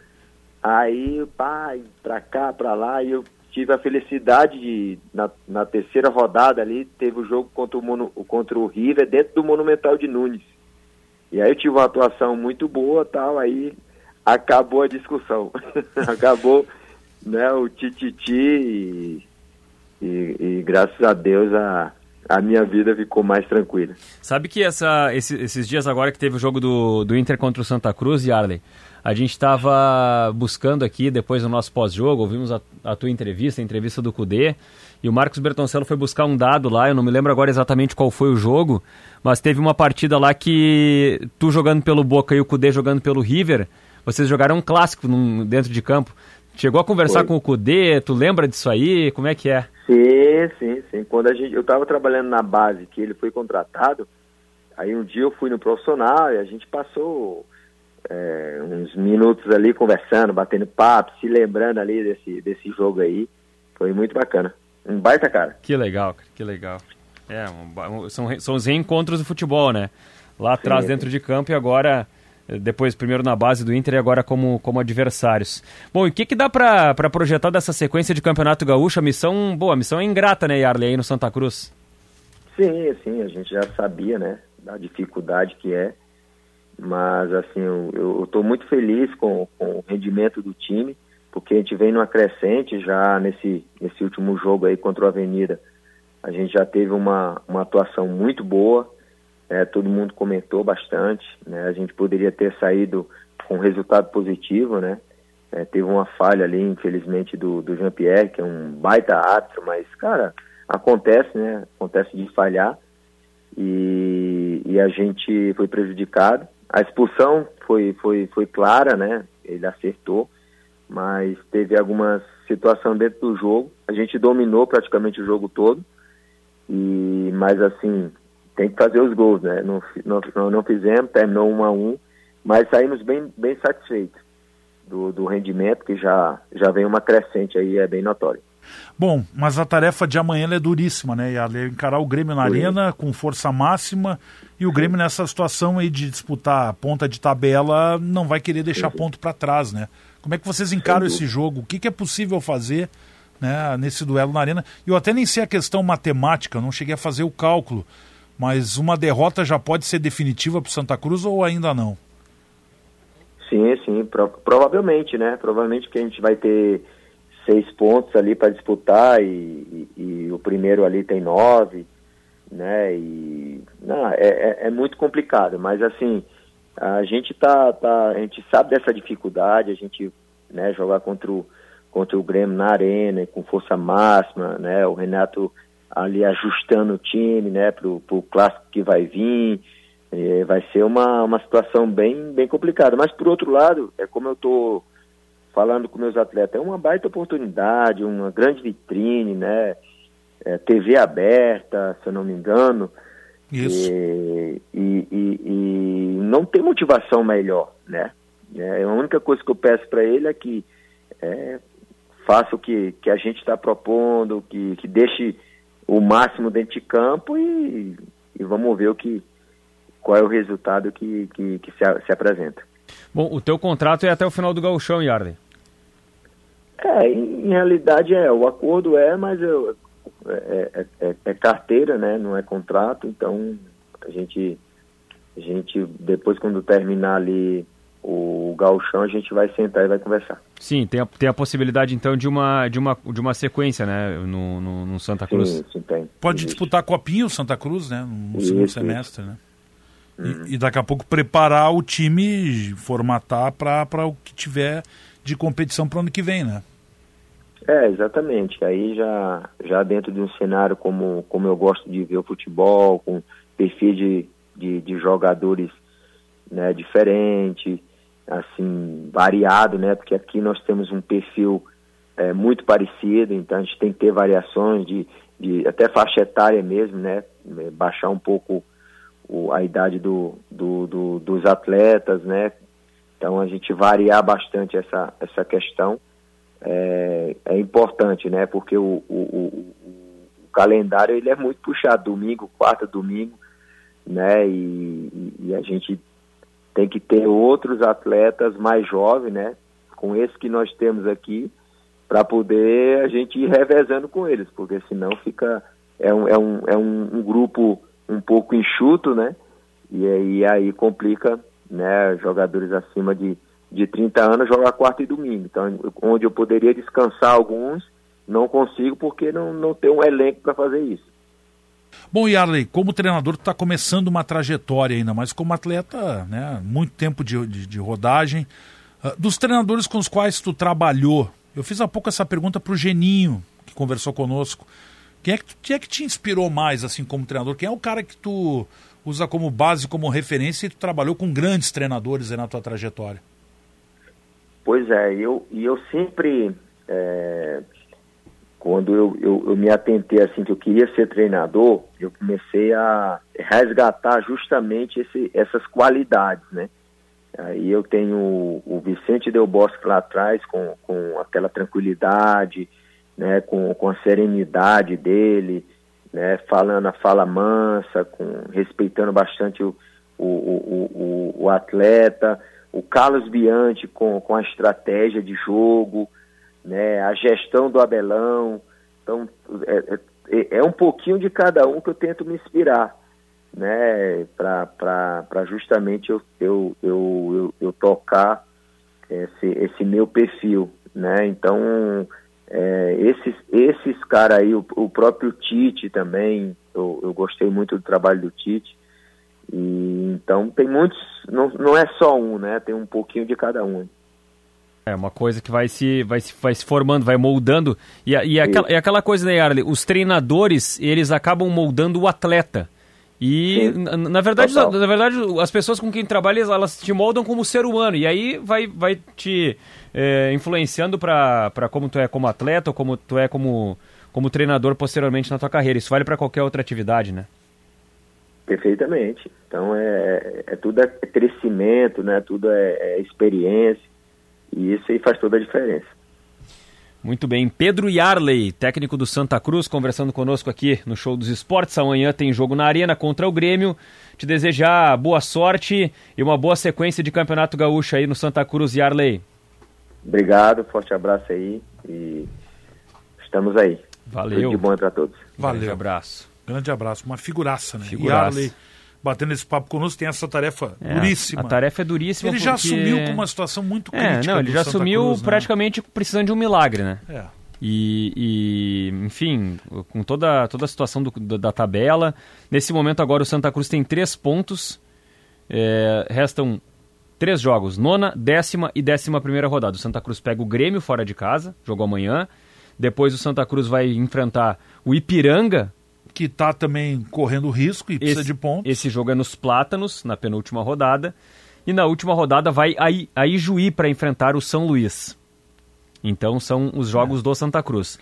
Aí, pai, pra cá, pra lá, e eu tive a felicidade de, na, na terceira rodada ali, teve o jogo contra o, Mono- contra o River dentro do Monumental de Nunes. E aí eu tive uma atuação muito boa tal, aí acabou a discussão. [LAUGHS] acabou né, o tititi e, e, e graças a Deus a, a minha vida ficou mais tranquila. Sabe que essa, esse- esses dias agora que teve o jogo do, do Inter contra o Santa Cruz, Yarley, a gente estava buscando aqui, depois do nosso pós-jogo, ouvimos a, a tua entrevista, a entrevista do Cudê, e o Marcos Bertoncello foi buscar um dado lá, eu não me lembro agora exatamente qual foi o jogo, mas teve uma partida lá que tu jogando pelo Boca e o Cudê jogando pelo River, vocês jogaram um clássico num- dentro de campo. Chegou a conversar Foi. com o Cudê, tu lembra disso aí? Como é que é? Sim, sim, sim. Quando a gente, eu estava trabalhando na base, que ele foi contratado, aí um dia eu fui no profissional e a gente passou é, uns minutos ali conversando, batendo papo, se lembrando ali desse, desse jogo aí. Foi muito bacana. Um baita cara. Que legal, que legal. É, um são, são os reencontros do futebol, né? Lá atrás, Sim. dentro de campo, e agora depois primeiro na base do Inter e agora como, como adversários. Bom, e o que, que dá para projetar dessa sequência de Campeonato Gaúcho? A missão, boa, a missão é ingrata, né, Yarley, aí no Santa Cruz? Sim, sim, a gente já sabia, né, da dificuldade que é, mas assim, eu estou muito feliz com, com o rendimento do time, porque a gente vem numa crescente já nesse, nesse último jogo aí contra o Avenida, a gente já teve uma, uma atuação muito boa, é, todo mundo comentou bastante, né? A gente poderia ter saído com resultado positivo, né? É, teve uma falha ali, infelizmente, do, do Jean-Pierre, que é um baita árbitro, mas, cara, acontece, né? Acontece de falhar e, e a gente foi prejudicado. A expulsão foi, foi, foi clara, né? Ele acertou, mas teve algumas situações dentro do jogo. A gente dominou praticamente o jogo todo, e mas assim, tem que fazer os gols, né? Não, não, não fizemos, terminou um a um, mas saímos bem, bem satisfeitos do, do rendimento, que já, já vem uma crescente aí, é bem notório. Bom, mas a tarefa de amanhã é duríssima, né? É encarar o Grêmio na arena com força máxima e o Grêmio nessa situação aí de disputar a ponta de tabela não vai querer deixar Sim. ponto para trás, né? Como é que vocês encaram esse jogo? O que, que é possível fazer né, nesse duelo na arena? Eu até nem sei a questão matemática, não cheguei a fazer o cálculo, mas uma derrota já pode ser definitiva para o Santa Cruz ou ainda não? Sim, sim, pro, provavelmente, né? Provavelmente que a gente vai ter seis pontos ali para disputar e, e, e, o primeiro ali tem nove, né? E não, é, é, é, muito complicado, mas assim a gente tá, tá, a gente sabe dessa dificuldade, a gente né, jogar contra o, contra o Grêmio na arena com força máxima, né? O Renato ali ajustando o time, né, para o clássico que vai vir. É, vai ser uma, uma situação bem, bem complicada. Mas, por outro lado, é como eu estou falando com meus atletas, é uma baita oportunidade, uma grande vitrine, né? É, TV aberta, se eu não me engano. Isso. E, e, e, e não tem motivação melhor, né? É, a única coisa que eu peço para ele é que é, faça o que, que a gente está propondo, que, que deixe o máximo dentro de campo e, e vamos ver o que, qual é o resultado que, que, que se, se, apresenta. Bom, o teu contrato é até o final do gauchão, Yarley. É, em, em realidade é, o acordo é, mas eu, é, é, é, é, carteira, né, não é contrato, então a gente, a gente depois quando terminar ali o gauchão, a gente vai sentar e vai conversar. Sim, tem a, tem a possibilidade então de uma, de uma, de uma sequência, né, no, no, no Santa Cruz. Sim, sim, tem. Pode Existe. disputar a Copinha o Santa Cruz, né, no isso, segundo semestre, né? Uhum. E, e, daqui a pouco preparar o time, formatar para o que tiver de competição para o ano que vem, né? É, exatamente. Aí já, já dentro de um cenário como, como eu gosto de ver o futebol, com perfil de, de, de jogadores né, diferente, assim, variado, né? Porque aqui nós temos um perfil é, muito parecido, então a gente tem que ter variações de, de até faixa etária mesmo, né? É, baixar um pouco o, a idade do, do, do, dos atletas, né? Então a gente variar bastante essa, essa questão é, é importante, né? Porque o, o, o, calendário ele é muito puxado, domingo, quarta, domingo, né? E, e a gente tem que ter outros atletas mais jovens, né? Com esse que nós temos aqui, para poder a gente ir revezando com eles, porque senão fica é um, é um, é um, um grupo um pouco enxuto, né? E aí, aí complica, né? Jogadores acima de, de 30 anos jogar quarta e domingo. Então, onde eu poderia descansar alguns, não consigo porque não, não tem um elenco para fazer isso. Bom, Yarley, como treinador, tu está começando uma trajetória ainda, mas como atleta, né, muito tempo de, de, de rodagem. Uh, dos treinadores com os quais tu trabalhou, eu fiz há pouco essa pergunta para o Geninho, que conversou conosco. Quem é, que, quem é que te inspirou mais, assim, como treinador? Quem é o cara que tu usa como base, como referência e tu trabalhou com grandes treinadores na tua trajetória? Pois é, eu, e eu sempre é, quando eu, eu, eu, me atentei assim que eu queria ser treinador, eu comecei a resgatar justamente esse, essas qualidades, né? Aí eu tenho o, Vicente Del Bosque lá atrás com, com aquela tranquilidade, né? Com, com a serenidade dele, né? Falando a fala mansa, com, respeitando bastante o, o, o, o, o atleta, o Carlos Bianchi com, com a estratégia de jogo, né, a gestão do Abelão. Então, é, é, é um pouquinho de cada um que eu tento me inspirar, né, para justamente eu, eu, eu, eu, eu tocar esse, esse meu perfil, né? Então, é, esses, esses caras aí, o, o, próprio Tite também, eu, eu gostei muito do trabalho do Tite. E, então, tem muitos, não, não é só um, né? Tem um pouquinho de cada um. É uma coisa que vai se, vai se, vai se formando, vai moldando. E, e aquela, é aquela coisa, né, Arley? Os treinadores, eles acabam moldando o atleta. E, na, na, verdade, na, na, verdade, as pessoas com quem trabalha, elas te moldam como ser humano. E aí vai, vai te é, influenciando para como tu é como atleta ou como tu é como, como treinador posteriormente na tua carreira. Isso vale para qualquer outra atividade, né? Perfeitamente. Então, é, é tudo é crescimento, né? Tudo é, é experiência. E isso aí faz toda a diferença. Muito bem. Pedro Yarley, técnico do Santa Cruz, conversando conosco aqui no Show dos Esportes. Amanhã tem jogo na Arena contra o Grêmio. Te desejar boa sorte e uma boa sequência de Campeonato Gaúcho aí no Santa Cruz, Yarley. Obrigado, forte abraço aí e estamos aí. Valeu. Tudo de bom para todos. Valeu. Grande abraço. Grande abraço. Uma figuraça, né? Figuraça. Yarley batendo esse papo conosco, tem essa tarefa é, duríssima. A tarefa é duríssima. Ele porque... já assumiu com uma situação muito crítica. É, não, ele já assumiu Cruz, né? praticamente né? precisando de um milagre, né? É. E, e, enfim, com toda, toda a situação do, da, da, tabela. Nesse momento agora o Santa Cruz tem três pontos. É, restam três jogos, nona, décima e décima primeira rodada. O Santa Cruz pega o Grêmio fora de casa, jogou amanhã. Depois o Santa Cruz vai enfrentar o Ipiranga que está também correndo risco e precisa esse, de pontos. Esse jogo é nos Plátanos, na penúltima rodada. E na última rodada vai a, Ijuí para enfrentar o São Luís. Então são os jogos é. do Santa Cruz.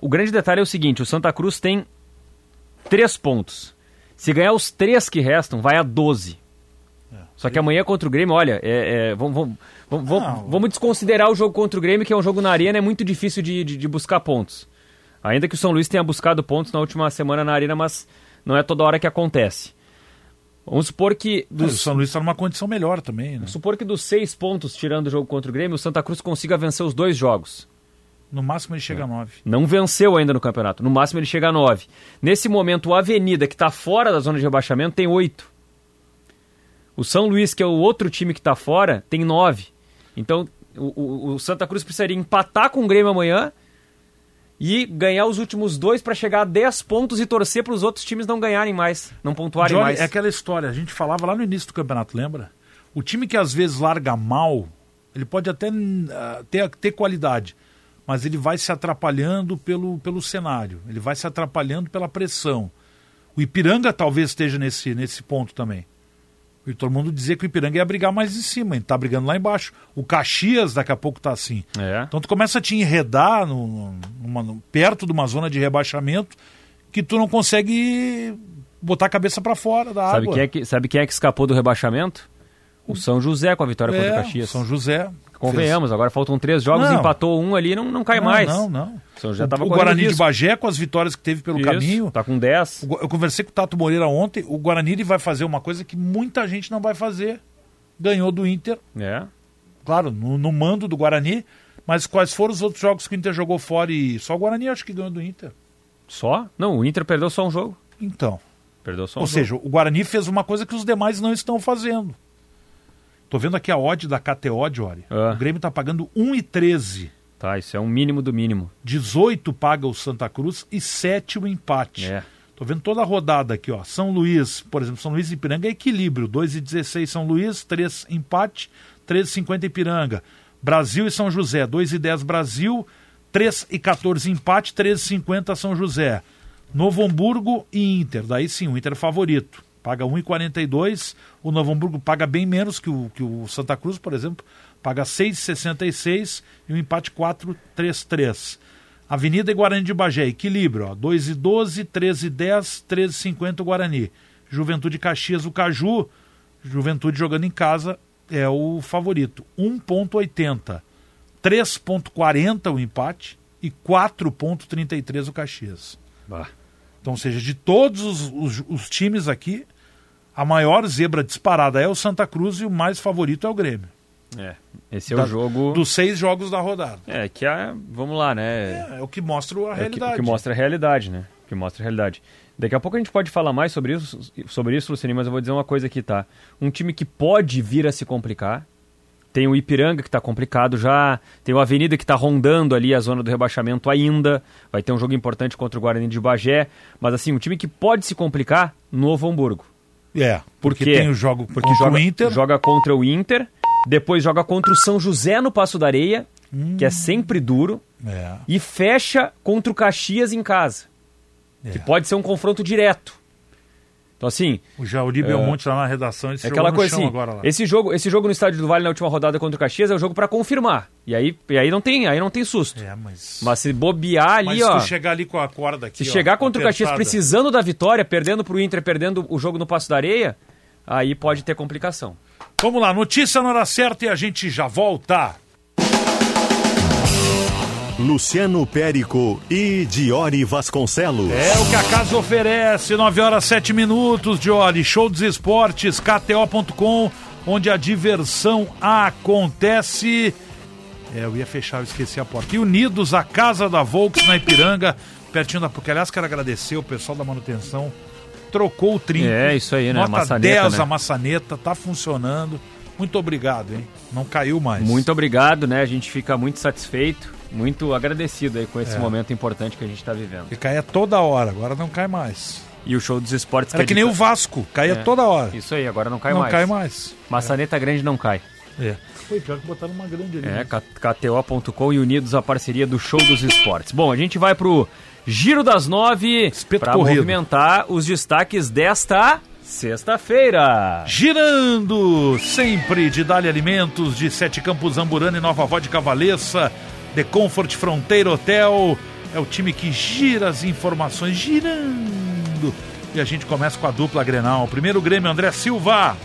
O grande detalhe é o seguinte: o Santa Cruz tem três pontos. Se ganhar os três que restam, vai a 12. É. Só que amanhã contra o Grêmio, olha, é, é, vamos, vamos, vamos, vamos, desconsiderar o jogo contra o Grêmio, que é um jogo na arena, é muito difícil de, de, de buscar pontos. Ainda que o São Luís tenha buscado pontos na última semana na Arena, mas não é toda hora que acontece. Vamos supor que. Dos... É, o São Luís está numa condição melhor também. Né? Vamos supor que dos seis pontos, tirando o jogo contra o Grêmio, o Santa Cruz consiga vencer os dois jogos. No máximo ele chega a nove. Não venceu ainda no campeonato. No máximo ele chega a nove. Nesse momento, o Avenida, que está fora da zona de rebaixamento, tem oito. O São Luís, que é o outro time que está fora, tem nove. Então, o, o, o Santa Cruz precisaria empatar com o Grêmio amanhã e ganhar os últimos dois para chegar a 10 pontos e torcer para os outros times não ganharem mais, não pontuarem Johnny, mais. É aquela história, a gente falava lá no início do campeonato, lembra? O time que às vezes larga mal, ele pode até uh, ter, ter qualidade, mas ele vai se atrapalhando pelo, pelo cenário, ele vai se atrapalhando pela pressão. O Ipiranga talvez esteja nesse, nesse ponto também. E todo mundo dizia que o Ipiranga ia brigar mais em cima, ele tá brigando lá embaixo. O Caxias daqui a pouco tá assim. É. Então tu começa a te enredar no, numa, perto de uma zona de rebaixamento que tu não consegue botar a cabeça para fora da sabe água. Quem é que, sabe quem é que escapou do rebaixamento? O São José com a vitória é, contra o Caxias. São José. Convenhamos, fez... agora faltam três jogos, não. empatou um ali, não, não cai não, mais. Não, não. São José tava o Guarani de Bagé, com as vitórias que teve pelo Isso, caminho. Tá com 10. Eu conversei com o Tato Moreira ontem. O Guarani vai fazer uma coisa que muita gente não vai fazer. Ganhou do Inter. É. Claro, no, no mando do Guarani. Mas quais foram os outros jogos que o Inter jogou fora e só o Guarani acho que ganhou do Inter? Só? Não, o Inter perdeu só um jogo. Então. Perdeu só um Ou jogo. seja, o Guarani fez uma coisa que os demais não estão fazendo. Tô vendo aqui a odd da KTO, Diori. Ah. O Grêmio tá pagando 1,13. Tá, isso é um mínimo do mínimo. 18 paga o Santa Cruz e 7 o empate. É. Tô vendo toda a rodada aqui, ó. São Luís, por exemplo, São Luís e Ipiranga é equilíbrio. 2 e 16 São Luís, 3 empate, 3 e 50 Ipiranga. Brasil e São José, 2 e 10 Brasil, 3 e 14 empate, 3 e 50 São José. Novo Hamburgo e Inter, daí sim, o Inter é favorito paga 1,42. O Novo Hamburgo paga bem menos que o, que o Santa Cruz, por exemplo, paga 6,66 e o empate 4,33. Avenida e Guarani de Bagé, equilíbrio, ó, 2,12, 13,10, 13,50 o Guarani. Juventude Caxias, o Caju, Juventude jogando em casa, é o favorito, 1,80. 3,40 o empate e 4,33 o Caxias. Bah. Então, ou seja, de todos os, os, os times aqui, a maior zebra disparada é o Santa Cruz e o mais favorito é o Grêmio. É, esse é Da- o jogo. Dos seis jogos da rodada. É, que é. Vamos lá, né? É, é o que mostra a É o que, realidade. o que mostra a realidade, né? O que mostra a realidade. Daqui a pouco a gente pode falar mais sobre isso, sobre isso, Luciane, mas eu vou dizer uma coisa aqui, tá? Um time que pode vir a se complicar. Tem o Ipiranga que está complicado já, tem o Avenida que está rondando ali a zona do rebaixamento ainda. Vai ter um jogo importante contra o Guarani de Bagé. Mas assim, um time que pode se complicar, Novo Hamburgo. É, porque quê? tem o jogo Porque contra joga, o Inter. joga contra o Inter, depois joga contra o São José no Passo da Areia, que é sempre duro, É, e fecha contra o Caxias em casa, é. que pode ser um confronto direto. Então assim, O Jauri Belmonte lá na redação, ele se é aquela coisa assim, agora lá. esse jogo, esse jogo no estádio do Vale na última rodada contra o Caxias é o jogo para confirmar. E aí, e aí não tem, aí não tem susto. É, mas... Mas se bobear ali, Mas se ó, tu chegar ali com a corda aqui, se ó, chegar contra o Caxias apertada, precisando da vitória, perdendo pro Inter, perdendo o jogo no Passo da Areia, aí pode ter complicação. Vamos lá, notícia na hora certa e a gente já volta. Luciano Périco e Diori Vasconcelos. É o que a casa oferece, 9 horas 7 minutos, Diori. Show dos esportes, KTO.com, onde a diversão acontece. É, eu ia fechar, eu esqueci a porta. E Unidos, a casa da Volks na Ipiranga, pertinho da PUC. Aliás, quero agradecer o pessoal da manutenção. Trocou o trinco. É, isso aí, né? A Nota maçaneta, 10 né? a maçaneta, tá funcionando. Muito obrigado, hein? Não caiu mais. Muito obrigado, né? A gente fica muito satisfeito, muito agradecido aí com esse É. momento importante que a gente está vivendo. Porque caía toda hora, agora não cai mais. E o show dos esportes Era é que de- nem o Vasco, caía É. toda hora. Isso aí, agora não cai não mais. cai mais. Maçaneta grande não cai. É. Foi pior que botaram uma grande ali. É, né? KTO.com e unidos a parceria do Show dos Esportes. Bom, a gente vai pro Giro das Nove para movimentar os destaques desta sexta-feira. Girando sempre de Dali Alimentos, de Sete Campos Amburana e Nova Vodka Valessa, The Comfort Fronteira Hotel. É o time que gira as informações, girando. E a gente começa com a dupla Grenal. Primeiro Grêmio, André Silva.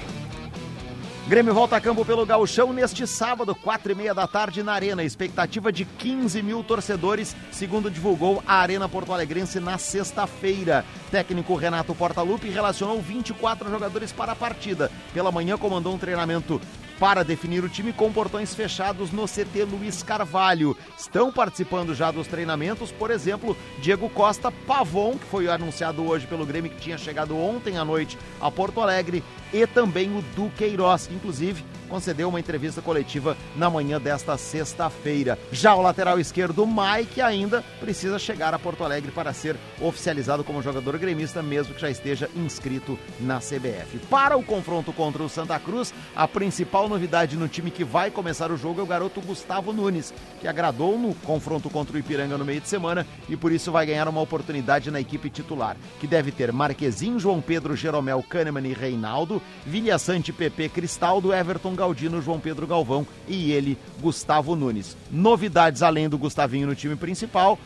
Grêmio volta a campo pelo Gauchão neste sábado, quatro e meia da tarde na Arena. Expectativa de 15 mil torcedores, segundo divulgou a Arena Porto Alegrense na sexta-feira. Técnico Renato Portaluppi relacionou 24 jogadores para a partida. Pela manhã comandou um treinamento para definir o time com portões fechados no CT Luiz Carvalho. Estão participando já dos treinamentos, por exemplo, Diego Costa Pavon, que foi anunciado hoje pelo Grêmio, que tinha chegado ontem à noite a Porto Alegre, e também o Duqueiroz, que inclusive concedeu uma entrevista coletiva na manhã desta sexta-feira. Já o lateral esquerdo, Mike, ainda precisa chegar a Porto Alegre para ser oficializado como jogador gremista, mesmo que já esteja inscrito na CBF. Para o confronto contra o Santa Cruz, a principal novidade no time que vai começar o jogo é o garoto Gustavo Nunes, que agradou no confronto contra o Ipiranga no meio de semana e por isso vai ganhar uma oportunidade na equipe titular, que deve ter Marquezinho, João Pedro, Jeromel, Kahneman e Reinaldo, Vilha Sante, PP, Cristaldo, Everton Galdino, João Pedro Galvão e ele, Gustavo Nunes. Novidades além do Gustavinho no time principal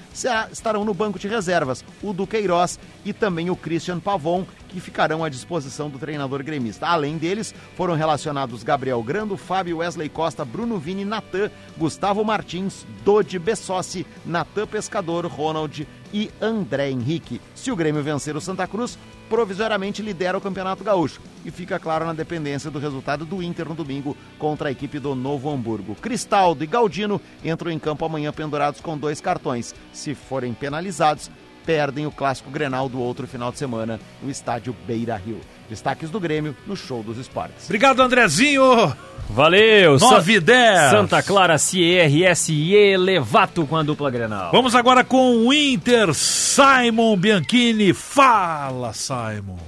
estarão no banco de reservas o Duqueiroz e também o Christian Pavon, que ficarão à disposição do treinador gremista. Além deles, foram relacionados Gabriel Grando, Fábio Wesley Costa, Bruno Vini, Natan, Gustavo Martins, Dodi Bessossi, Natan Pescador, Ronald e André Henrique. Se o Grêmio vencer o Santa Cruz, provisoriamente lidera o Campeonato Gaúcho e fica claro na dependência do resultado do Inter no domingo contra a equipe do Novo Hamburgo. Cristaldo e Galdino entram em campo amanhã pendurados com dois cartões. Se forem penalizados, perdem o clássico Grenal do outro final de semana no estádio Beira Rio. Destaques do Grêmio no Show dos Esportes. Obrigado, Andrezinho. Valeu! 9 e 10. Santa Clara CRS e Elevato com a dupla Grenal. Vamos agora com o Inter, Simon Bianchini. Fala, Simon.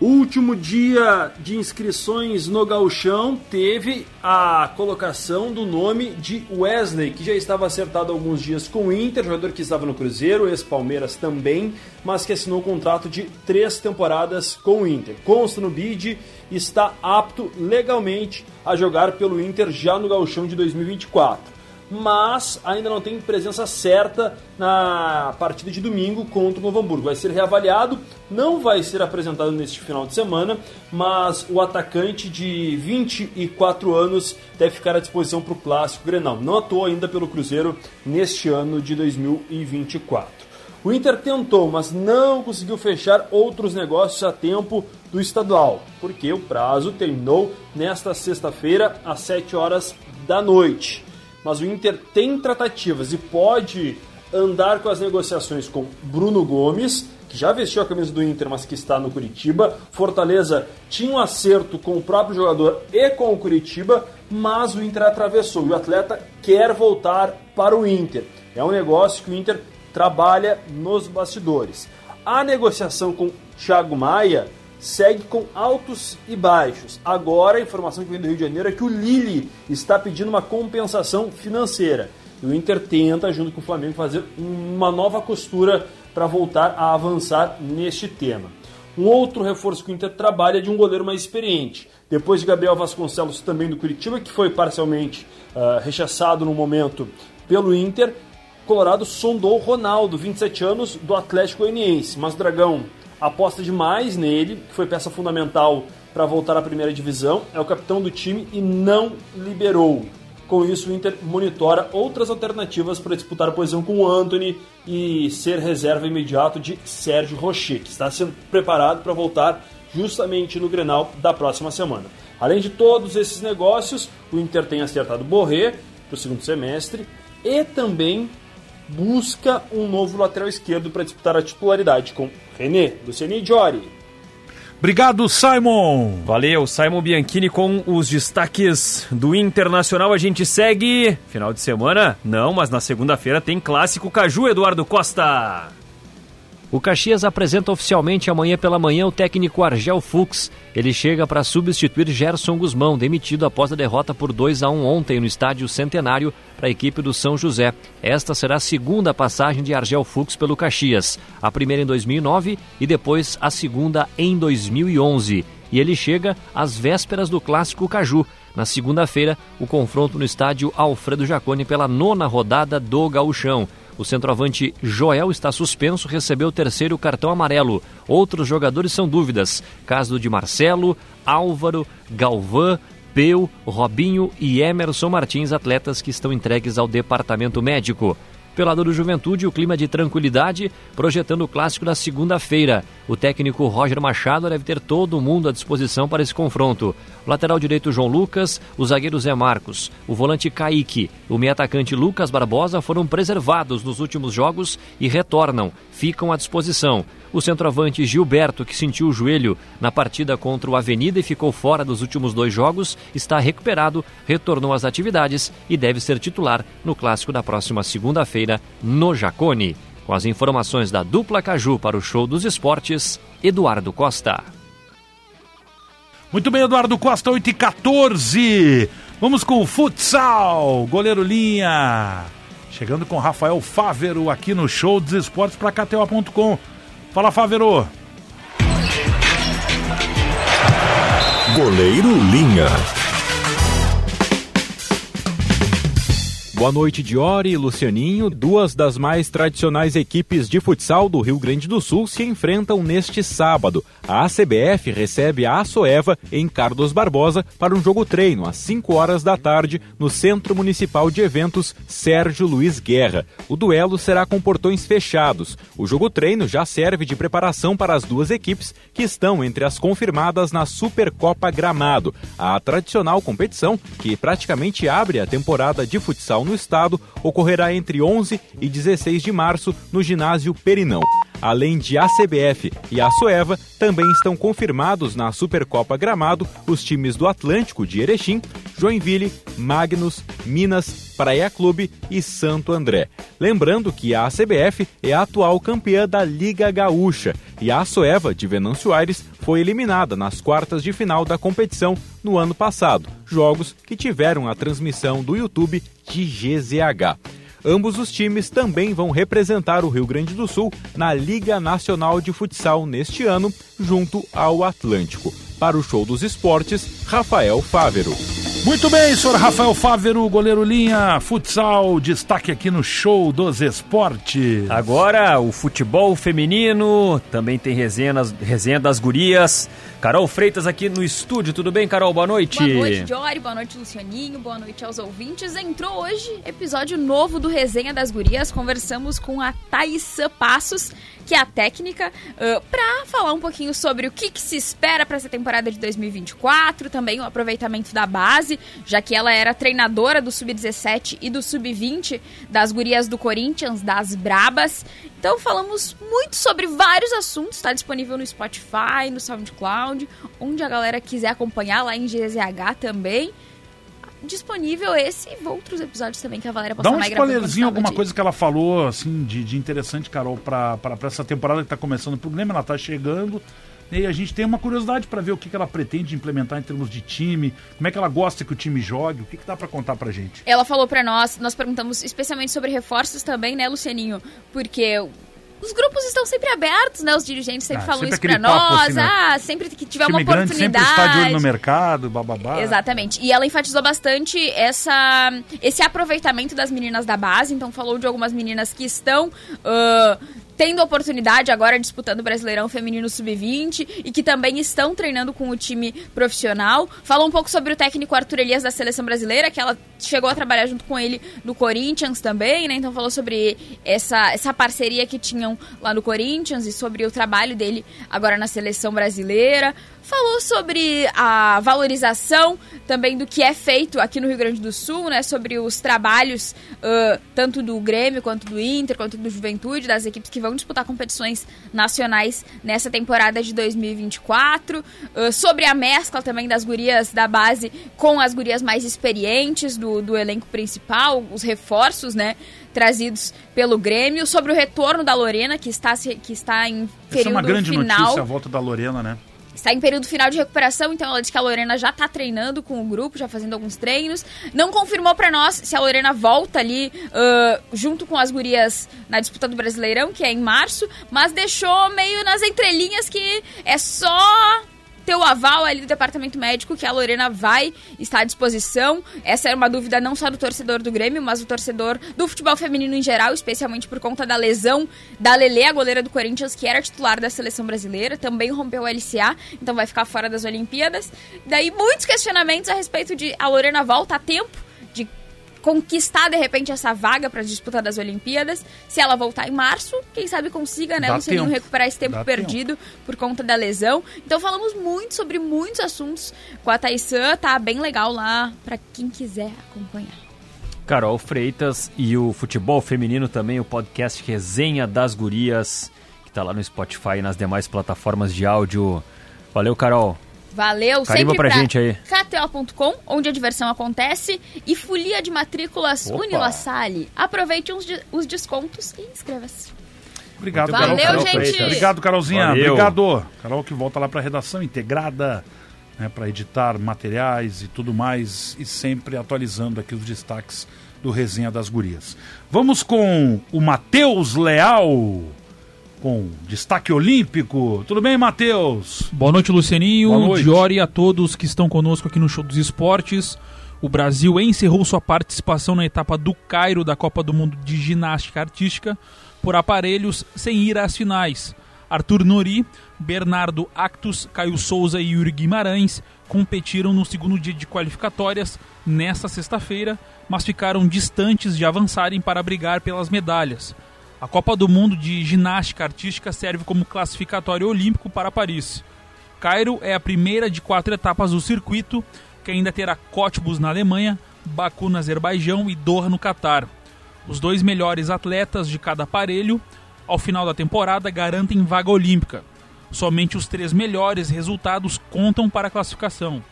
Último dia de inscrições no Gauchão teve a colocação do nome de Wesley, que já estava acertado alguns dias com o Inter, jogador que estava no Cruzeiro, ex-Palmeiras também, mas que assinou um contrato de três temporadas com o Inter. Consta no bid está apto legalmente a jogar pelo Inter já no Gauchão de 2024 mas ainda não tem presença certa na partida de domingo contra o Novo Hamburgo. Vai ser reavaliado, não vai ser apresentado neste final de semana, mas o atacante de 24 anos deve ficar à disposição para o Clássico Grenal. Não atuou ainda pelo Cruzeiro neste ano de 2024. O Inter tentou, mas não conseguiu fechar outros negócios a tempo do estadual, porque o prazo terminou nesta sexta-feira às 7 horas da noite. Mas o Inter tem tratativas e pode andar com as negociações com Bruno Gomes, que já vestiu a camisa do Inter, mas que está no Curitiba. Fortaleza tinha um acerto com o próprio jogador e com o Curitiba, mas o Inter atravessou e o atleta quer voltar para o Inter. É um negócio que o Inter trabalha nos bastidores. A negociação com Thiago Maia segue com altos e baixos. Agora a informação que vem do Rio de Janeiro é que o Lille está pedindo uma compensação financeira. E o Inter tenta, junto com o Flamengo, fazer uma nova costura para voltar a avançar neste tema. Um outro reforço que o Inter trabalha é de um goleiro mais experiente. Depois de Gabriel Vasconcelos, também do Curitiba, que foi parcialmente uh, rechaçado no momento pelo Inter, Colorado sondou Ronaldo, 27 anos, do Atlético Goianiense. Mas o Dragão aposta demais nele, que foi peça fundamental para voltar à primeira divisão, é o capitão do time e não liberou. Com isso, o Inter monitora outras alternativas para disputar a posição com o Anthony e ser reserva imediato de Sérgio Rocher, que está sendo preparado para voltar justamente no Grenal da próxima semana. Além de todos esses negócios, o Inter tem acertado Borré para o segundo semestre e também busca um novo lateral esquerdo para disputar a titularidade com René, Luciani e Jory. Obrigado, Simon. Valeu, Simon Bianchini com os destaques do Internacional. A gente segue. Final de semana? Não, mas na segunda-feira tem clássico Caju, Eduardo Costa. O Caxias apresenta oficialmente amanhã pela manhã o técnico Argel Fux. Ele chega para substituir Gerson Guzmão, demitido após a derrota por 2 a 1 ontem no estádio Centenário para a equipe do São José. Esta será a segunda passagem de Argel Fux pelo Caxias, a primeira em 2009 e depois a segunda em 2011. E ele chega às vésperas do clássico Caju. Na segunda-feira, o confronto no estádio Alfredo Jaconi pela nona rodada do Gauchão. O centroavante Joel está suspenso, recebeu o terceiro cartão amarelo. Outros jogadores são dúvidas. Caso de Marcelo, Álvaro, Galvão, Peu, Robinho e Emerson Martins, atletas que estão entregues ao departamento médico. Pela do Juventude, o clima de tranquilidade, projetando o clássico na segunda-feira. O técnico Roger Machado deve ter todo mundo à disposição para esse confronto. O lateral direito João Lucas, o zagueiro Zé Marcos, o volante Kaique, o meio atacante Lucas Barbosa foram preservados nos últimos jogos e retornam, ficam à disposição. O centroavante Gilberto, que sentiu o joelho na partida contra o Avenida e ficou fora dos últimos dois jogos, está recuperado, retornou às atividades e deve ser titular no clássico da próxima segunda-feira no Jacone. Com as informações da dupla Caju para o Show dos Esportes, Eduardo Costa. Muito bem, Eduardo Costa, 8 e 14. Vamos com o futsal. Goleiro Linha. Chegando com Rafael Fávero aqui no Show dos Esportes para KTO.com. Fala, Favero. Goleiro Linha. Boa noite, Diori e Lucianinho. Duas das mais tradicionais equipes de futsal do Rio Grande do Sul se enfrentam neste sábado. A ACBF recebe a Açoeva em Carlos Barbosa para um jogo treino às 5 horas da tarde no Centro Municipal de Eventos Sérgio Luiz Guerra. O duelo será com portões fechados. O jogo treino já serve de preparação para as duas equipes que estão entre as confirmadas na Supercopa Gramado, a tradicional competição que praticamente abre a temporada de futsal estado ocorrerá entre 11 e 16 de março no ginásio Perinão. Além de ACBF e a Soeva, também estão confirmados na Supercopa Gramado os times do Atlântico de Erechim, Joinville, Magnus, Minas, Praia Clube e Santo André. Lembrando que a ACBF é a atual campeã da Liga Gaúcha e a Soeva de Venâncio Aires foi eliminada nas quartas de final da competição no ano passado, jogos que tiveram a transmissão do YouTube de GZH. Ambos os times também vão representar o Rio Grande do Sul na Liga Nacional de Futsal neste ano, junto ao Atlântico. Para o Show dos Esportes, Rafael Fávero. Muito bem, senhor Rafael Fávero, goleiro linha, futsal, destaque aqui no show dos esportes. Agora, o futebol feminino, também tem resenha, nas, resenha das gurias. Carol Freitas aqui no estúdio, tudo bem, Carol? Boa noite. Boa noite, Jory, boa noite, Lucianinho, boa noite aos ouvintes. Entrou hoje episódio novo do Resenha das Gurias, conversamos com a Thaís Passos, que é a técnica, uh, para falar um pouquinho sobre o que, que se espera para essa temporada de 2024, também o aproveitamento da base, já que ela era treinadora do Sub-17 e do Sub-20 das gurias do Corinthians, das Brabas. Então falamos muito sobre vários assuntos, está disponível no Spotify, no SoundCloud, onde a galera quiser acompanhar lá em GZH também disponível esse e outros episódios também que a Valéria Dá um spoilerzinho, alguma de... coisa que ela falou, assim, de, de interessante, Carol, para essa temporada que está começando o programa, ela está chegando. E a gente tem uma curiosidade para ver o que, que ela pretende implementar em termos de time, como é que ela gosta que o time jogue, o que, que dá para contar pra gente. Ela falou para nós, nós perguntamos especialmente sobre reforços também, né, Lucianinho? Porque os grupos estão sempre abertos, né? Os dirigentes sempre ah, falam sempre isso pra nós. Assim, né? Ah, sempre que tiver uma oportunidade. Sempre está de olho no mercado, bababá. Exatamente. E ela enfatizou bastante essa, esse aproveitamento das meninas da base. Então falou de algumas meninas que estão uh, tendo oportunidade agora disputando o Brasileirão Feminino Sub-20 e que também estão treinando com o time profissional. Falou um pouco sobre o técnico Arthur Elias da seleção brasileira, que ela chegou a trabalhar junto com ele no Corinthians também, né? Então falou sobre essa, essa parceria que tinham lá no Corinthians e sobre o trabalho dele agora na seleção brasileira falou sobre a valorização também do que é feito aqui no Rio Grande do Sul, né? Sobre os trabalhos uh, tanto do Grêmio quanto do Inter, quanto do Juventude, das equipes que vão disputar competições nacionais nessa temporada de 2024. Uh, sobre a mescla também das gurias da base com as gurias mais experientes do, do elenco principal, os reforços, né? trazidos pelo Grêmio, sobre o retorno da Lorena, que está, que está em período Essa é uma grande final. notícia, a volta da Lorena, né? Está em período final de recuperação, então ela diz que a Lorena já está treinando com o grupo, já fazendo alguns treinos. Não confirmou para nós se a Lorena volta ali uh, junto com as gurias na disputa do Brasileirão, que é em março, mas deixou meio nas entrelinhas que é só ter o aval ali do departamento médico que a Lorena vai estar à disposição. Essa era uma dúvida não só do torcedor do Grêmio, mas do torcedor do futebol feminino em geral, especialmente por conta da lesão da Lele, a goleira do Corinthians, que era titular da seleção brasileira, também rompeu o LCA, então vai ficar fora das Olimpíadas. Daí muitos questionamentos a respeito de a Lorena volta a tempo conquistar de repente essa vaga para disputar das Olimpíadas. Se ela voltar em março, quem sabe consiga, né, Luciano, recuperar esse tempo Dá perdido tempo. por conta da lesão. Então falamos muito sobre muitos assuntos com a Taissan, tá bem legal lá para quem quiser acompanhar. Carol Freitas e o futebol feminino também, o podcast Resenha das Gurias, que tá lá no Spotify e nas demais plataformas de áudio. Valeu, Carol. Valeu, Carimba sempre pra, pra gente aí. KTO.com, onde a diversão acontece, e Folia de Matrículas Opa. Unilassalle. Aproveite os, os descontos e inscreva-se. Obrigado, Valeu, Carol. gente. Obrigado, Carolzinha. Valeu. Obrigado. Carol que volta lá para redação integrada, né, para editar materiais e tudo mais, e sempre atualizando aqui os destaques do Resenha das Gurias. Vamos com o Matheus Leal com destaque olímpico. Tudo bem, Matheus? Boa noite, Lucianinho. Boa noite. Diori a todos que estão conosco aqui no Show dos Esportes. O Brasil encerrou sua participação na etapa do Cairo da Copa do Mundo de Ginástica Artística por aparelhos sem ir às finais. Arthur Nori, Bernardo Actus, Caio Souza e Yuri Guimarães competiram no segundo dia de qualificatórias nesta sexta-feira, mas ficaram distantes de avançarem para brigar pelas medalhas. A Copa do Mundo de Ginástica Artística serve como classificatório olímpico para Paris. Cairo é a primeira de quatro etapas do circuito, que ainda terá Cottbus na Alemanha, Baku no Azerbaijão e Doha no Catar. Os dois melhores atletas de cada aparelho, ao final da temporada, garantem vaga olímpica. Somente os três melhores resultados contam para a classificação.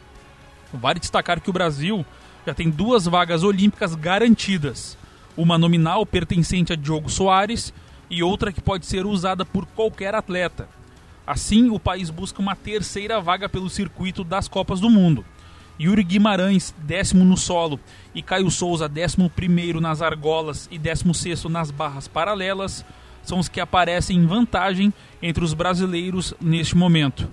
Vale destacar que o Brasil já tem duas vagas olímpicas garantidas uma nominal pertencente a Diogo Soares e outra que pode ser usada por qualquer atleta. Assim, o país busca uma terceira vaga pelo circuito das Copas do Mundo. Yuri Guimarães, décimo no solo, e Caio Souza, décimo primeiro nas argolas e décimo sexto nas barras paralelas, são os que aparecem em vantagem entre os brasileiros neste momento.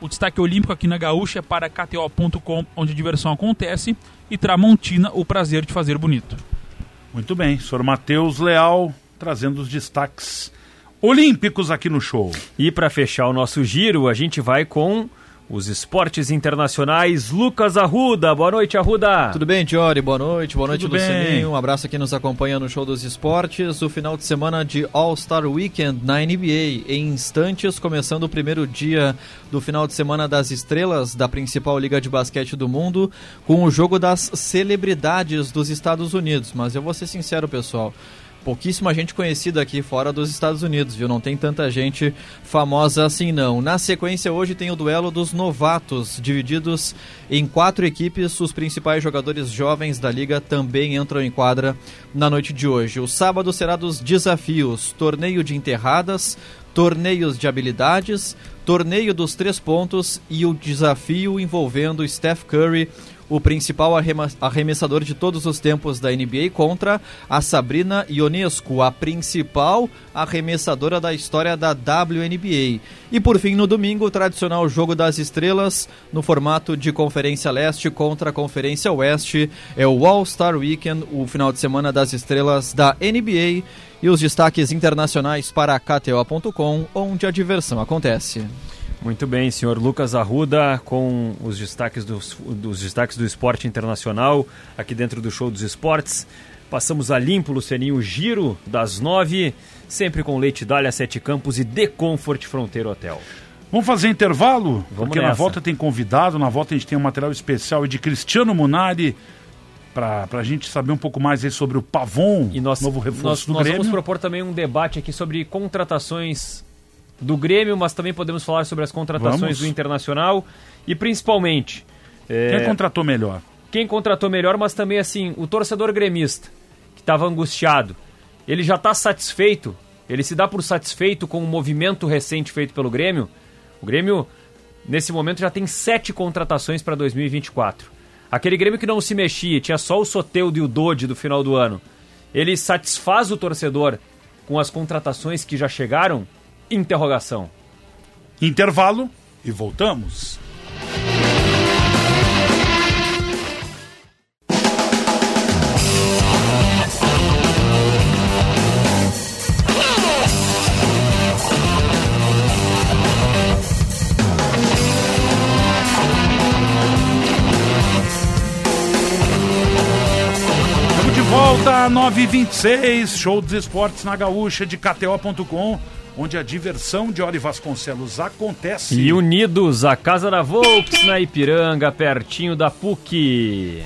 O destaque olímpico aqui na Gaúcha é para KTO.com, onde a diversão acontece, e Tramontina, o prazer de fazer bonito. Muito bem, senhor Matheus Leal trazendo os destaques olímpicos aqui no show. E para fechar o nosso giro, a gente vai com os esportes internacionais. Lucas Arruda, boa noite, Arruda. Tudo bem, Diori? Boa noite, boa noite. Lucininho. Um abraço a quem nos acompanha no Show dos Esportes. O final de semana de All-Star Weekend na NBA. Em instantes, começando o primeiro dia do final de semana das estrelas da principal liga de basquete do mundo, com o jogo das celebridades dos Estados Unidos. Mas eu vou ser sincero, pessoal pouquíssima gente conhecida aqui fora dos Estados Unidos, viu? Não tem tanta gente famosa assim, não. Na sequência, hoje tem o duelo dos novatos, divididos em quatro equipes. Os principais jogadores jovens da liga também entram em quadra na noite de hoje. O sábado será dos desafios: torneio de enterradas, torneios de habilidades, torneio dos três pontos e o desafio envolvendo Steph Curry o principal arremessador de todos os tempos da NBA, contra a Sabrina Ionescu, a principal arremessadora da história da WNBA. E por fim, no domingo, o tradicional jogo das estrelas, no formato de Conferência Leste contra Conferência Oeste. É o All-Star Weekend, o final de semana das estrelas da NBA. E os destaques internacionais para KTO.com, onde a diversão acontece. Muito bem, senhor Lucas Arruda, com os destaques, dos, dos destaques do esporte internacional, aqui dentro do Show dos Esportes. Passamos a limpo, Lucianinho, o giro das nove, sempre com Leite Dália, Sete Campos e The Comfort Fronteiro Hotel. Vamos fazer intervalo? Vamos porque nessa. na volta tem convidado, na volta a gente tem um material especial de Cristiano Munari para a gente saber um pouco mais sobre o Pavon, E nós, novo reforço nós, do nós Grêmio. vamos propor também um debate aqui sobre contratações do Grêmio, mas também podemos falar sobre as contratações Vamos. do Internacional e principalmente é, Quem contratou melhor? quem contratou melhor, mas também assim, o torcedor gremista que estava angustiado, ele já está satisfeito, ele se dá por satisfeito com o movimento recente feito pelo Grêmio. O Grêmio, nesse momento, já tem sete contratações para 2024. Aquele Grêmio que não se mexia, tinha só o Soteudo e o Dodi do final do ano. Ele satisfaz o torcedor com as contratações que já chegaram? Interrogação. Intervalo e voltamos. Estamos de volta, 9h26, show dos esportes na gaúcha de KTO.com, onde a diversão de Ori Vasconcelos acontece. E unidos, a Casa da Volks na Ipiranga, pertinho da PUC.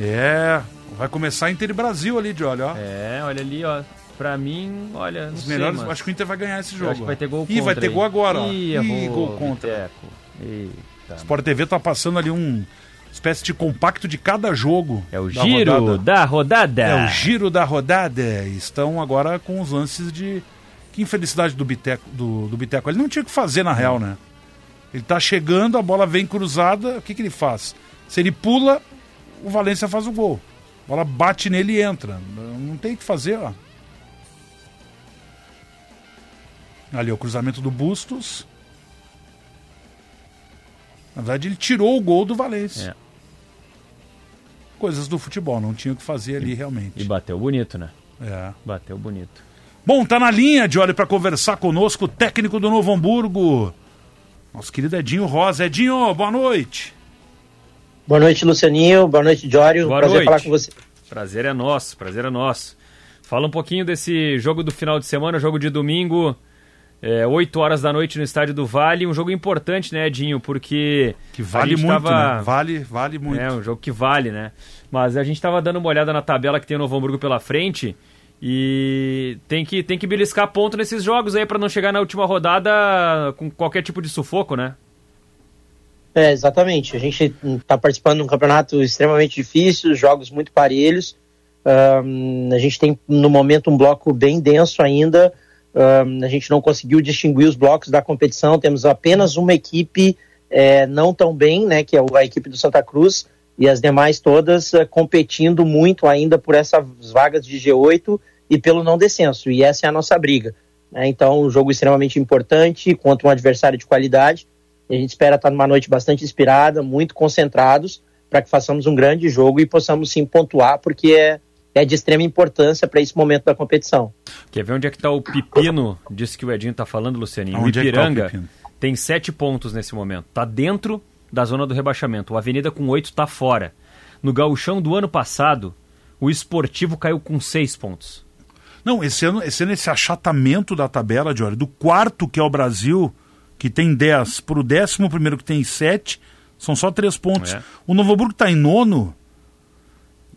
É, vai começar Inter e Brasil ali, de olha, ó. É, olha ali, ó. Pra mim, olha, Os sei, melhores, mas- acho que o Inter vai ganhar esse Eu jogo. acho que vai ter gol Ih, vai contra ter gol agora, ó. Ih, Ih, gol contra. Eita. Sport TV tá passando ali um espécie de compacto de cada jogo. É o da giro rodada. da rodada. É o giro da rodada. Estão agora com os lances de. Que infelicidade do Biteco. Do, do Biteco. Ele não tinha o que fazer na real, né? Ele tá chegando, a bola vem cruzada, o que, que ele faz? Se ele pula, o Valência faz o gol. A bola bate nele e entra. Não tem o que fazer, ó. Ali, o cruzamento do Bustos. Na verdade, ele tirou o gol do Valência. É. Coisas do futebol, não tinha o que fazer ali realmente. E bateu bonito, né? É. Bateu bonito. Bom, tá na linha de olho para conversar conosco o técnico do Novo Hamburgo, nosso querido Edinho Rosa. Edinho, boa noite. Boa noite, Lucianinho. Boa noite, Jório. Boa Prazer noite. falar com você. Prazer é nosso, prazer é nosso. Fala um pouquinho desse jogo do final de semana, jogo de domingo, é, 8 horas da noite no Estádio do Vale. Um jogo importante, né, Edinho? Porque. Que vale muito, tava- né? Vale, vale muito. É, um jogo que vale, né? Mas a gente tava dando uma olhada na tabela que tem o Novo Hamburgo pela frente e tem que, tem que beliscar ponto nesses jogos aí pra não chegar na última rodada com qualquer tipo de sufoco, né? É, exatamente. A gente está participando de um campeonato extremamente difícil, jogos muito parelhos. Ahn, a gente tem, no momento, um bloco bem denso ainda. Ahn, a gente não conseguiu distinguir os blocos da competição. Temos apenas uma equipe é, não tão bem, né, que é a equipe do Santa Cruz, e as demais todas eh, competindo muito ainda por essas vagas de G8 e pelo não descenso. E essa é a nossa briga. né? Então, um jogo extremamente importante contra um adversário de qualidade. E a gente espera estar numa noite bastante inspirada, muito concentrados, para que façamos um grande jogo e possamos sim pontuar, porque é, é de extrema importância para esse momento da competição. Quer ver onde é que está o pepino disso que o Edinho está falando, Lucianinho? Onde o Ipiranga é tá o tem sete pontos nesse momento. Está dentro da zona do rebaixamento. O Avenida com oito está fora. No gauchão do ano passado, o esportivo caiu com seis pontos. Não, esse ano, esse ano esse achatamento da tabela, Jorge, do quarto que é o Brasil, que tem 10, para o décimo primeiro que tem 7, são só 3 pontos. É. O Novo Hamburgo está em nono,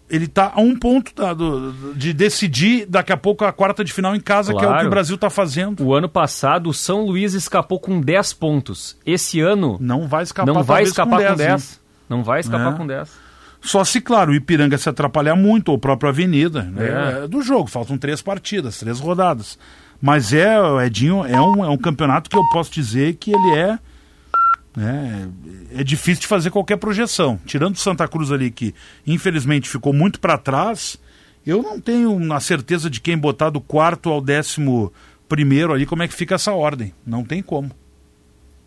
ele está a um ponto tá, do, de decidir daqui a pouco a quarta de final em casa, claro. que é o que o Brasil está fazendo. O ano passado, o São Luís escapou com 10 pontos. Esse ano. Não vai escapar, não vai escapar com 10. Com 10. Não vai escapar é. com 10. Só se, claro, o Ipiranga se atrapalhar muito, ou a própria Avenida, né? É. é do jogo. Faltam três partidas, três rodadas. Mas é, Edinho, é um, é um campeonato que eu posso dizer que ele é. É, é difícil de fazer qualquer projeção. Tirando o Santa Cruz ali, que infelizmente ficou muito para trás, eu não tenho a certeza de quem botar do quarto ao décimo primeiro ali, como é que fica essa ordem. Não tem como.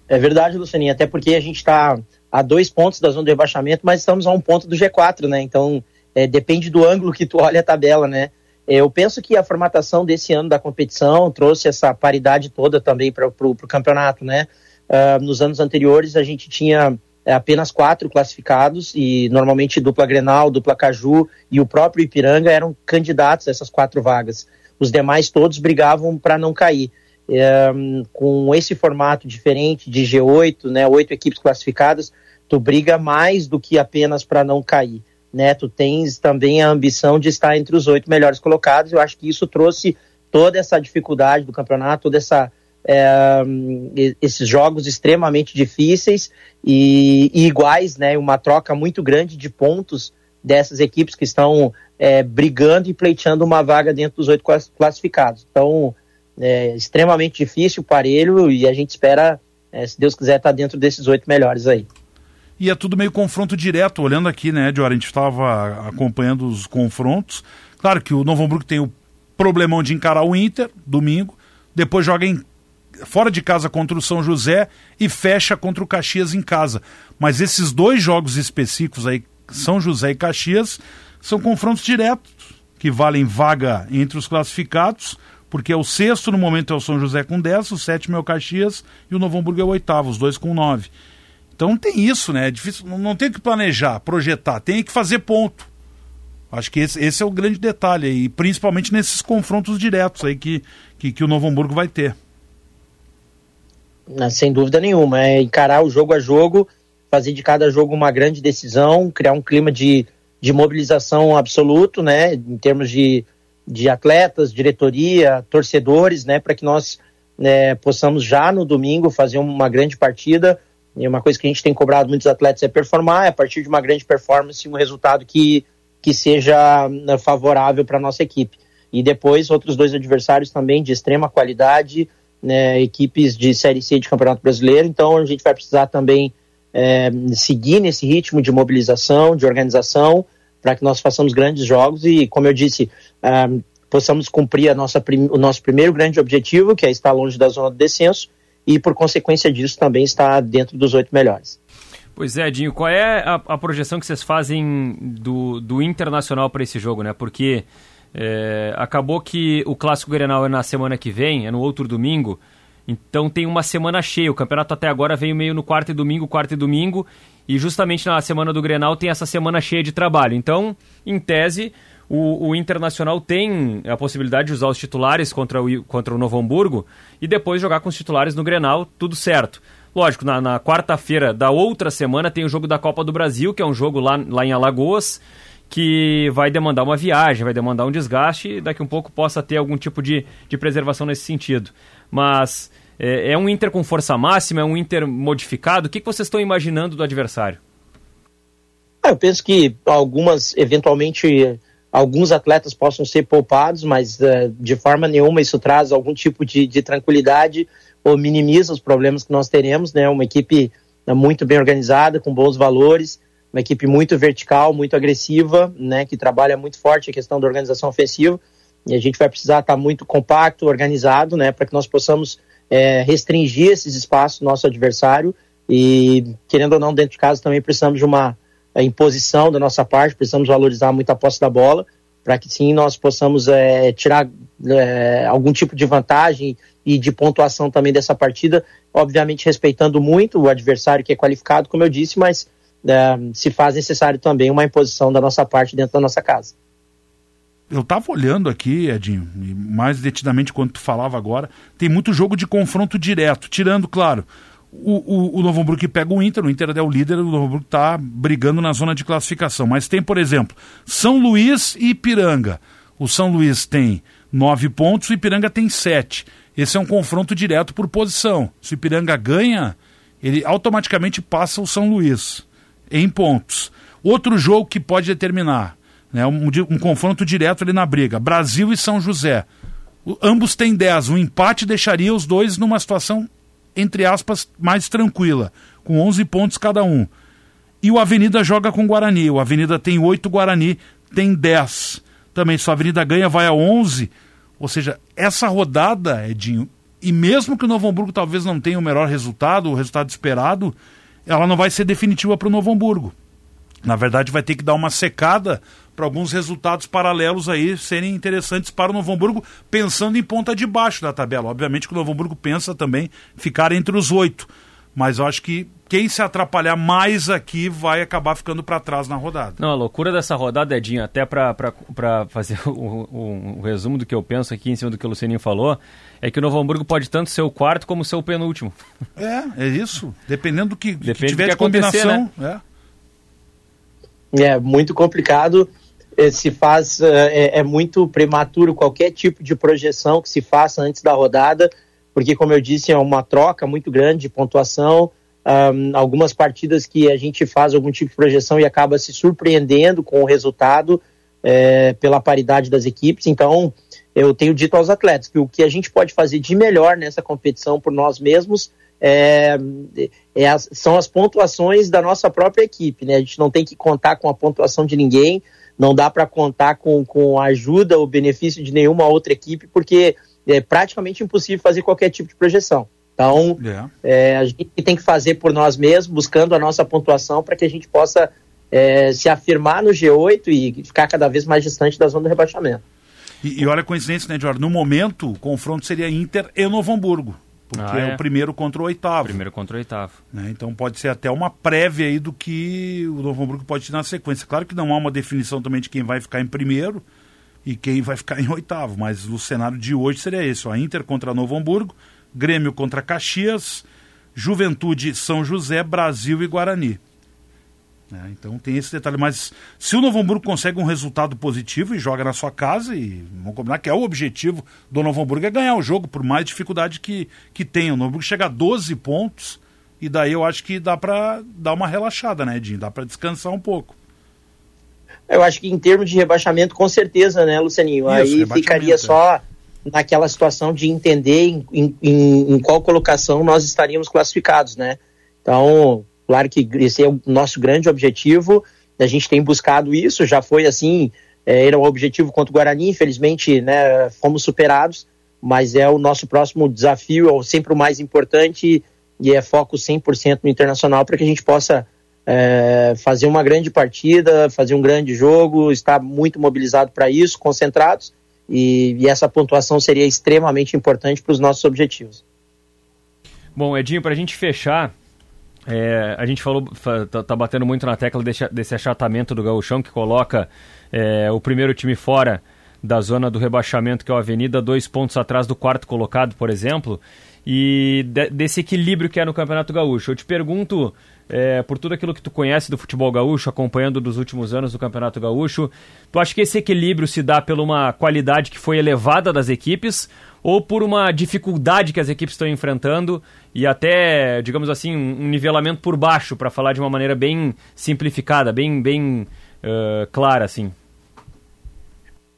É verdade, Lucianinha, até porque a gente está a dois pontos da zona de rebaixamento, mas estamos a um ponto do G4, né? Então, é, depende do ângulo que tu olha a tabela, né? Eu penso que a formatação desse ano da competição trouxe essa paridade toda também para o campeonato, né? Uh, nos anos anteriores a gente tinha é, apenas quatro classificados e normalmente dupla Grenal, dupla Caju e o próprio Ipiranga eram candidatos a essas quatro vagas. Os demais todos brigavam para não cair. É, com esse formato diferente de G8, né, oito equipes classificadas, tu briga mais do que apenas para não cair né? Tu tens também a ambição de estar entre os oito melhores colocados. Eu acho que isso trouxe toda essa dificuldade do campeonato, toda essa é, esses jogos extremamente difíceis e, e, iguais, né? Uma troca muito grande de pontos dessas equipes que estão é, brigando e pleiteando uma vaga dentro dos oito classificados. Então, é extremamente difícil, parelho, e a gente espera, é, se Deus quiser, estar dentro desses oito melhores aí e é tudo meio confronto direto. Olhando aqui, né, Dior, a gente estava acompanhando os confrontos. Claro que o Novo Hamburgo tem o problemão de encarar o Inter, domingo, depois joga em, fora de casa contra o São José e fecha contra o Caxias em casa. Mas esses dois jogos específicos aí, São José e Caxias, são confrontos diretos, que valem vaga entre os classificados, porque é o sexto no momento é o São José com 10, o sétimo é o Caxias e o Novo Hamburgo é o oitavo, os dois com 9. Então tem isso, né? É difícil, não tem que planejar, projetar, tem que fazer ponto. Acho que esse, esse é o grande detalhe aí, principalmente nesses confrontos diretos aí que, que, que o Novo Hamburgo vai ter. Sem dúvida nenhuma, é encarar o jogo a jogo, fazer de cada jogo uma grande decisão, criar um clima de, de mobilização absoluto, né, em termos de, de atletas, diretoria, torcedores, né, para que nós né, possamos já no domingo fazer uma grande partida, e uma coisa que a gente tem cobrado muitos atletas é performar, é a partir de uma grande performance, um resultado que, que seja né, favorável para a nossa equipe. E depois, outros dois adversários também de extrema qualidade, né, equipes de Série C de Campeonato Brasileiro. Então, a gente vai precisar também é, seguir nesse ritmo de mobilização, de organização, para que nós façamos grandes jogos e, como eu disse, é, possamos cumprir a nossa, o nosso primeiro grande objetivo, que é estar longe da zona do descenso, e, por consequência disso, também está dentro dos oito melhores. Pois é, Dinho, qual é a, a projeção que vocês fazem do, do Internacional para esse jogo, né? Porque é, acabou que o Clássico Grenal é na semana que vem, é no outro domingo, então tem uma semana cheia. O campeonato até agora veio meio no quarto e domingo, quarto e domingo, e justamente na semana do Grenal tem essa semana cheia de trabalho. Então, em tese, o, o, Internacional tem a possibilidade de usar os titulares contra o, contra o Novo Hamburgo e depois jogar com os titulares no Grenal, tudo certo. Lógico, na, na quarta-feira da outra semana tem o jogo da Copa do Brasil, que é um jogo lá, lá em Alagoas, que vai demandar uma viagem, vai demandar um desgaste e daqui um pouco possa ter algum tipo de, de preservação nesse sentido. Mas é, é um Inter com força máxima, é um Inter modificado? O que, que vocês estão imaginando do adversário? Ah, eu penso que algumas, eventualmente, alguns atletas possam ser poupados, mas uh, de forma nenhuma isso traz algum tipo de, de, tranquilidade ou minimiza os problemas que nós teremos, né? Uma equipe uh, muito bem organizada, com bons valores, uma equipe muito vertical, muito agressiva, né? Que trabalha muito forte a questão da organização ofensiva e a gente vai precisar estar muito compacto, organizado, né? Para que nós possamos é, restringir esses espaços do nosso adversário E, querendo ou não, dentro de casa também precisamos de uma é, imposição da nossa parte, precisamos valorizar muito a posse da bola, para que sim nós possamos é, tirar é, algum tipo de vantagem e de pontuação também dessa partida, obviamente respeitando muito o adversário que é qualificado, como eu disse, mas é, se faz necessário também uma imposição da nossa parte dentro da nossa casa. Eu estava olhando aqui, Edinho, mais detidamente quando tu falava agora, tem muito jogo de confronto direto, tirando, claro, o, o, o Novo Hamburgo pega o Inter, o Inter é o líder, o Novo Hamburgo está brigando na zona de classificação. Mas tem, por exemplo, São Luís e Ipiranga. O São Luís tem nove pontos, o Ipiranga tem sete. Esse é um confronto direto por posição. Se o Ipiranga ganha, ele automaticamente passa o São Luís em pontos. Outro jogo que pode determinar, né, um, um confronto direto ali na briga, Brasil e São José. O, ambos têm 10. Um empate deixaria os dois numa situação, entre aspas, mais tranquila, com 11 pontos cada um. E o Avenida joga com o Guarani. O Avenida tem 8, Guarani tem 10. Também, se a Avenida ganha, vai a 11. Ou seja, essa rodada, Edinho, e mesmo que o Novo Hamburgo talvez não tenha o melhor resultado, o resultado esperado, ela não vai ser definitiva para o Novo Hamburgo. Na verdade, vai ter que dar uma secada para alguns resultados paralelos aí serem interessantes para o Novo Hamburgo, pensando em ponta de baixo da tabela. Obviamente que o Novo Hamburgo pensa também ficar entre os oito. Mas eu acho que quem se atrapalhar mais aqui vai acabar ficando para trás na rodada. Não, a loucura dessa rodada, Edinho, até para fazer [LAUGHS] o, o, o, resumo do que eu penso aqui em cima do que o Lucianinho falou, é que o Novo Hamburgo pode tanto ser o quarto como ser o penúltimo. [LAUGHS] É, é isso. Dependendo do que, Depende que tiver do que de combinação. Né? É. é muito complicado. É, se faz é, é muito prematuro qualquer tipo de projeção que se faça antes da rodada porque, como eu disse, é uma troca muito grande de pontuação. Um, algumas partidas que a gente faz algum tipo de projeção e acaba se surpreendendo com o resultado é, pela paridade das equipes. Então, eu tenho dito aos atletas que o que a gente pode fazer de melhor nessa competição por nós mesmos é, é são as pontuações da nossa própria equipe. Né? A gente não tem que contar com a pontuação de ninguém, não dá para contar com, com a ajuda ou benefício de nenhuma outra equipe, porque é praticamente impossível fazer qualquer tipo de projeção. Então, é. É, a gente tem que fazer por nós mesmos, buscando a nossa pontuação para que a gente possa é, se afirmar no G8 e ficar cada vez mais distante da zona do rebaixamento. E, e olha a coincidência, né, Jorge? No momento, o confronto seria Inter e Novo Hamburgo. Porque ah, é. é. o primeiro contra o oitavo. Primeiro contra o oitavo. Né? Então pode ser até uma prévia aí do que o Novo Hamburgo pode ter na sequência. Claro que não há uma definição também de quem vai ficar em primeiro, e quem vai ficar [LAUGHS] em oitavo. Mas o cenário de hoje seria esse: ó, a Inter contra Novo Hamburgo, Grêmio contra Caxias, Juventude São José, Brasil e Guarani. É, então tem esse detalhe. Mas se o Novo Hamburgo consegue um resultado positivo e joga na sua casa, e vamos combinar que é o objetivo do Novo Hamburgo é ganhar o jogo, por mais dificuldade que, que tenha. O Novo Hamburgo chega a 12 pontos, e daí eu acho que dá para dar uma relaxada, né, Edinho? Dá para descansar um pouco. Eu acho que em termos de rebaixamento, com certeza, né, Lucianinho? Isso, Aí ficaria é. só naquela situação de entender em, em, em, qual colocação nós estaríamos classificados, né? Então, claro que esse é o nosso grande objetivo, a gente tem buscado isso, já foi assim, é, era o objetivo contra o Guarani, infelizmente, né, fomos superados, mas é o nosso próximo desafio, é sempre o mais importante e é foco 100% no internacional para que a gente possa é, fazer uma grande partida, fazer um grande jogo, estar muito mobilizado para isso, concentrados, e, e, essa pontuação seria extremamente importante para os nossos objetivos. Bom, Edinho, para a gente fechar, é, a gente falou, tá, tá, batendo muito na tecla desse, desse achatamento do gauchão, que coloca é, o primeiro time fora da zona do rebaixamento, que é o Avenida, dois pontos atrás do quarto colocado, por exemplo, e de, desse equilíbrio que é no Campeonato Gaúcho. Eu te pergunto é, por tudo aquilo que tu conhece do futebol gaúcho, acompanhando dos últimos anos do Campeonato Gaúcho, tu acha que esse equilíbrio se dá por uma qualidade que foi elevada das equipes ou por uma dificuldade que as equipes estão enfrentando e até, digamos assim, um nivelamento por baixo, para falar de uma maneira bem simplificada, bem, bem uh, clara, assim?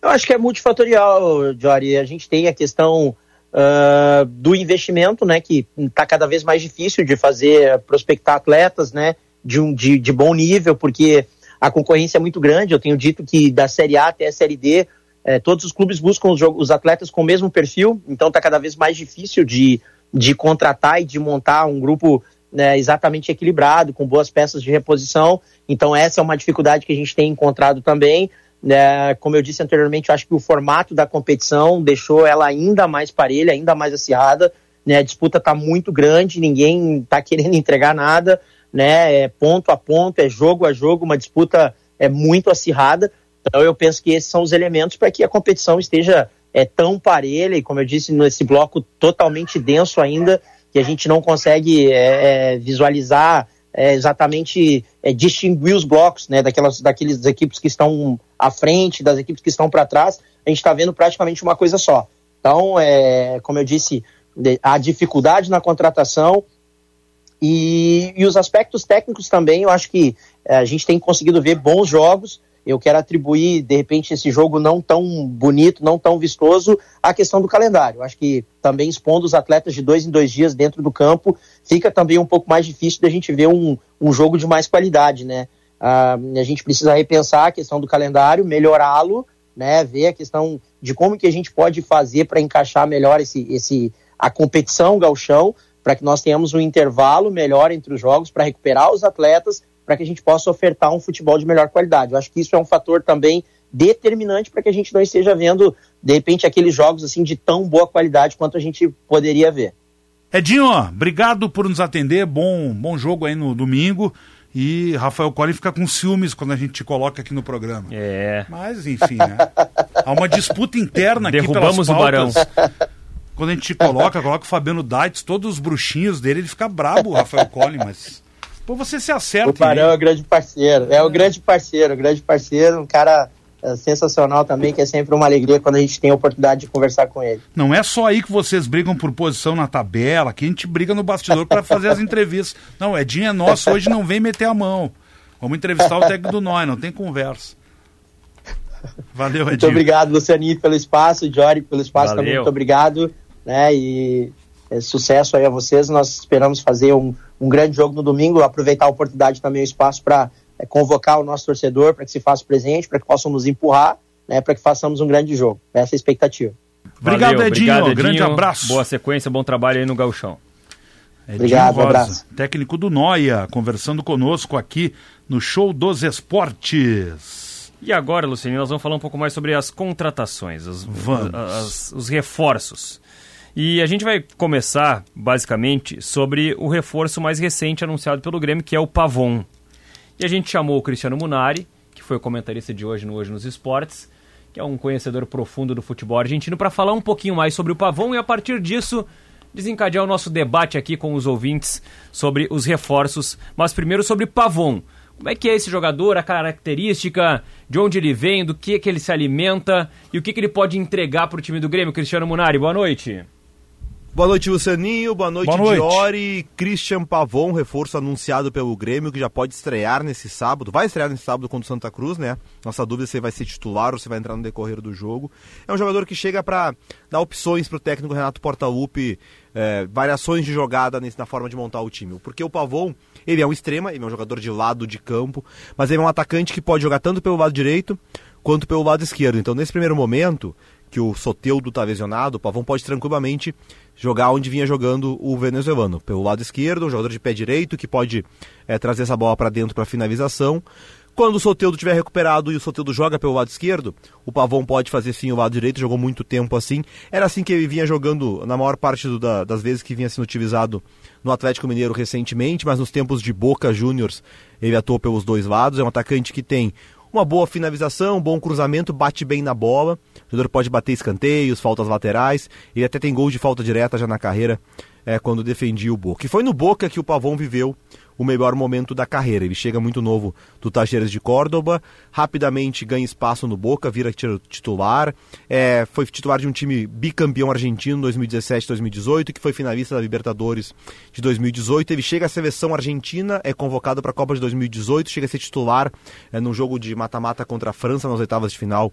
Eu acho que é multifatorial, Jory. A gente tem a questão uh, do investimento, né, que está cada vez mais difícil de fazer, prospectar atletas, né, de, um, de, de bom nível, porque a concorrência é muito grande. Eu tenho dito que da Série A até a Série D, eh, todos os clubes buscam os, os, atletas com o mesmo perfil, então está cada vez mais difícil de, de contratar e de montar um grupo né, exatamente equilibrado, com boas peças de reposição. Então, essa é uma dificuldade que a gente tem encontrado também. Né, como eu disse anteriormente, eu acho que o formato da competição deixou ela ainda mais parelha, ainda mais acirrada. Né, a disputa está muito grande, ninguém está querendo [LAUGHS] entregar nada, né, é ponto a ponto, é jogo a jogo, uma disputa é muito acirrada. Então eu penso que esses são os elementos para que a competição esteja é, tão parelha e, como eu disse, nesse bloco totalmente denso ainda, que a gente não consegue é, é, visualizar é, exatamente é, distinguir os blocos né, daquelas, daqueles equipes que estão à frente, das equipes que estão para trás, a gente está vendo praticamente uma coisa só. Então, é, como eu disse, a dificuldade na contratação e, e os aspectos técnicos também, eu acho que é, a gente tem conseguido ver bons jogos, eu quero atribuir, de repente, esse jogo não tão bonito, não tão vistoso, à questão do calendário. Acho que também expondo os atletas de dois em dois dias dentro do campo, fica também um pouco mais difícil da gente ver um, um jogo de mais qualidade, né? Ah, a gente precisa repensar a questão do calendário, melhorá-lo, né? Ver a questão de como que a gente pode fazer para encaixar melhor esse, esse, a competição galchão, para que nós tenhamos um intervalo melhor entre os jogos, para recuperar os atletas para que a gente possa ofertar um futebol de melhor qualidade. Eu acho que isso é um fator também determinante para que a gente não esteja vendo, de repente, aqueles jogos assim de tão boa qualidade quanto a gente poderia ver. Edinho, obrigado por nos atender. Bom, bom jogo aí no domingo. E Rafael Collin fica com ciúmes quando a gente te coloca aqui no programa. É. Mas, enfim, né? [LAUGHS] Há uma disputa interna aqui Derrubamos pelas pautas. o Barão. Quando a gente te coloca, coloca o Fabiano Daitz, todos os bruxinhos dele, ele fica brabo, o Rafael Collin, mas Pô, você se acerta. O Barão é o grande parceiro. É o grande parceiro, o grande parceiro, um cara é, sensacional também, que é sempre uma alegria quando a gente tem a oportunidade de conversar com ele. Não é só aí que vocês brigam por posição na tabela, que a gente briga no bastidor para fazer as entrevistas. Não, Edinho é nosso, hoje não vem meter a mão. Vamos entrevistar o técnico do Nós, não tem conversa. Valeu, Edinho. Muito obrigado, Lucianinho, pelo espaço, Jory, pelo espaço Valeu. também, muito obrigado. Né, e é, sucesso aí a vocês. Nós esperamos fazer um, um grande jogo no domingo, aproveitar a oportunidade também o espaço para é, convocar o nosso torcedor para que se faça presente, para que possam nos empurrar, né, para que façamos um grande jogo. Essa é a expectativa. Obrigado, Valeu, Edinho. obrigado, Grande abraço. Boa sequência, bom trabalho aí no Gauchão. Edinho Obrigado, um Rosa, abraço. técnico do Noia, conversando conosco aqui no Show dos Esportes. E agora, Luciano, nós vamos falar um pouco mais sobre as contratações, as- Vamos. as- os reforços. E a gente vai começar, basicamente, sobre o reforço mais recente anunciado pelo Grêmio, que é o Pavon. E a gente chamou o Cristiano Munari, que foi o comentarista de hoje no Hoje nos Esportes, que é um conhecedor profundo do futebol argentino, para falar um pouquinho mais sobre o Pavon e, a partir disso, desencadear o nosso debate aqui com os ouvintes sobre os reforços. Mas primeiro sobre Pavon. Como é que é esse jogador, a característica, de onde ele vem, do que, que ele se alimenta e o que, que ele pode entregar para o time do Grêmio? Cristiano Munari, boa noite. Boa noite, Lucianinho. Boa noite, Boa noite. Diori. Christian Pavon, reforço anunciado pelo Grêmio, que já pode estrear nesse sábado. Vai estrear nesse sábado contra o Santa Cruz, né? Nossa dúvida é se ele vai ser titular ou se vai entrar no decorrer do jogo. É um jogador que chega para dar opções para o técnico Renato Portaluppi, é, variações de jogada nesse- na forma de montar o time. Porque o Pavon, ele é um extrema, ele é um jogador de lado de campo, mas ele é um atacante que pode jogar tanto pelo lado direito quanto pelo lado esquerdo. Então, nesse primeiro momento, que o Soteudo está lesionado, o Pavon pode tranquilamente jogar onde vinha jogando o venezuelano, pelo lado esquerdo, um jogador de pé direito que pode eh, trazer essa bola para dentro para finalização. Quando o Soteudo tiver recuperado e o Soteudo joga pelo lado esquerdo, o Pavon pode fazer sim o lado direito, jogou muito tempo assim. Era assim que ele vinha jogando na maior parte do- da- das vezes que vinha sendo utilizado no Atlético Mineiro recentemente, mas nos tempos de Boca Juniors ele atuou pelos dois lados. É um atacante que tem uma boa finalização, um bom cruzamento, bate bem na bola. O jogador pode bater escanteios, faltas laterais. Ele até tem gol de falta direta já na carreira é, quando defendia o Boca. E foi no Boca que o Pavon viveu o melhor momento da carreira. Ele chega muito novo do Tajeres de Córdoba, rapidamente ganha espaço no Boca, vira ti- titular. É, foi titular de um time bicampeão argentino em 2017 2018, que foi finalista da Libertadores de 2018. Ele chega à seleção argentina, é convocado para a Copa de 2018, chega a ser titular é, num jogo de mata-mata contra a França nas oitavas de final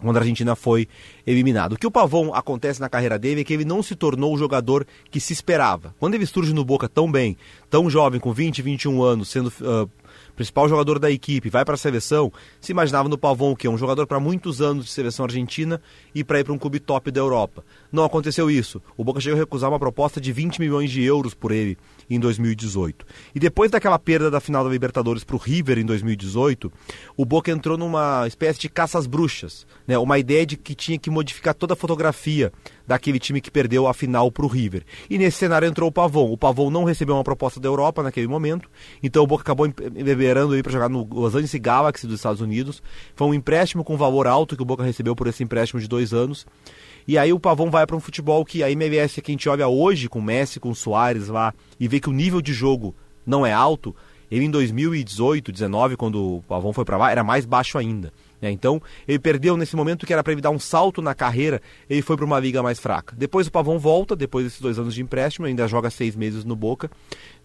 quando a Argentina foi eliminada. O que o Pavon acontece na carreira dele é que ele não se tornou o jogador que se esperava. Quando ele surge no Boca tão bem, tão jovem, com 20, 21 anos, sendo ah, principal jogador da equipe, vai para a seleção, se imaginava no Pavon que é um jogador para muitos anos de seleção argentina e para ir para um clube top da Europa. Não aconteceu isso. O Boca chegou a recusar uma proposta de 20 milhões de euros por ele em 2018. E depois daquela perda da final da Libertadores para o River em 2018, o Boca entrou numa espécie de caças bruxas, né? Uma ideia de que tinha que modificar toda a fotografia daquele time que perdeu a final para o River. E nesse cenário entrou o Pavon. O Pavon não recebeu uma proposta da Europa naquele momento, então o Boca acabou liberando ele para jogar no Los Angeles Galaxy dos Estados Unidos. Foi um empréstimo com valor alto que o Boca recebeu por esse empréstimo de dois anos. E aí o Pavão vai para um futebol que a MLS que a gente olha hoje com Messi, com Soares lá e vê que o nível de jogo não é alto. Ele em 2018, 19, quando o Pavão foi para lá, era mais baixo ainda. Né? Então ele perdeu nesse momento que era para ele dar um salto na carreira, ele foi para uma liga mais fraca. Depois o Pavão volta, depois desses dois anos de empréstimo, ainda joga seis meses no Boca,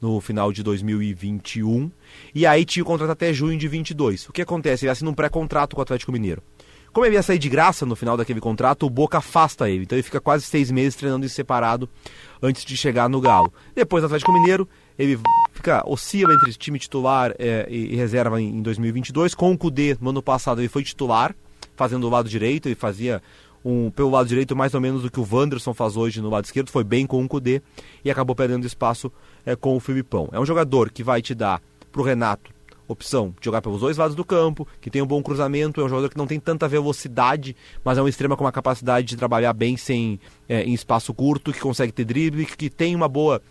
no final de 2021. E aí tinha o contrato até junho de 22. O que acontece? Ele assina um pré-contrato com o Atlético Mineiro. Como ele ia sair de graça no final daquele contrato, o Boca afasta ele. Então ele fica quase seis meses treinando em separado antes de chegar no Galo. Depois do Atlético Mineiro, ele fica, oscila entre time titular é, e, e, reserva em, em 2022. Com o Cudê, no ano passado, ele foi titular, fazendo o lado direito. Ele fazia um, pelo lado direito mais ou menos o que o Wanderson faz hoje no lado esquerdo. Foi bem com o Cudê e acabou perdendo espaço é, com o Filipão. É um jogador que vai te dar para o Renato opção de jogar pelos dois lados do campo, que tem um bom cruzamento, é um jogador que não tem tanta velocidade, mas é um extrema com uma capacidade de trabalhar bem sem é, em espaço curto, que consegue ter drible, que tem uma boa.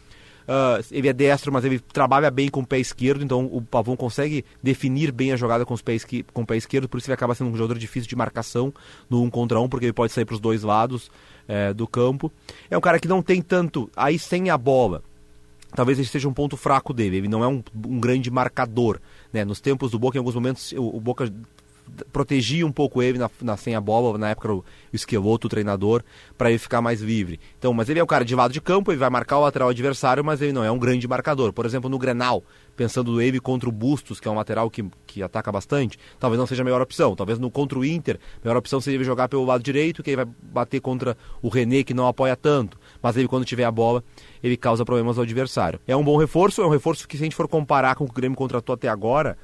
Uh, ele é destro, mas ele trabalha bem com o pé esquerdo, então o Pavon consegue definir bem a jogada com, os pés, com o pé esquerdo, por isso ele acaba sendo um jogador difícil de marcação no um contra um, porque ele pode sair para os dois lados é, do campo. É um cara que não tem tanto, aí sem a bola, talvez esse seja um ponto fraco dele. Ele não é um, um grande marcador, né? Nos tempos do Boca, em alguns momentos, o, o Boca protegia um pouco ele na, na sem a bola, na época o, Esqueloto, o treinador, para ele ficar mais livre. Então, mas ele é um cara de lado de campo, ele vai marcar o lateral adversário, mas ele não é um grande marcador. Por exemplo, no Grenal, pensando no ele contra o Bustos, que é um lateral que, que ataca bastante, talvez não seja a melhor opção. Talvez no contra o Inter, a melhor opção seria ele jogar pelo lado direito, que ele vai bater contra o René, que não apoia tanto. Mas ele, quando tiver a bola, ele causa problemas ao adversário. É um bom reforço, é um reforço que se a gente for comparar com o que o Grêmio contratou até agora,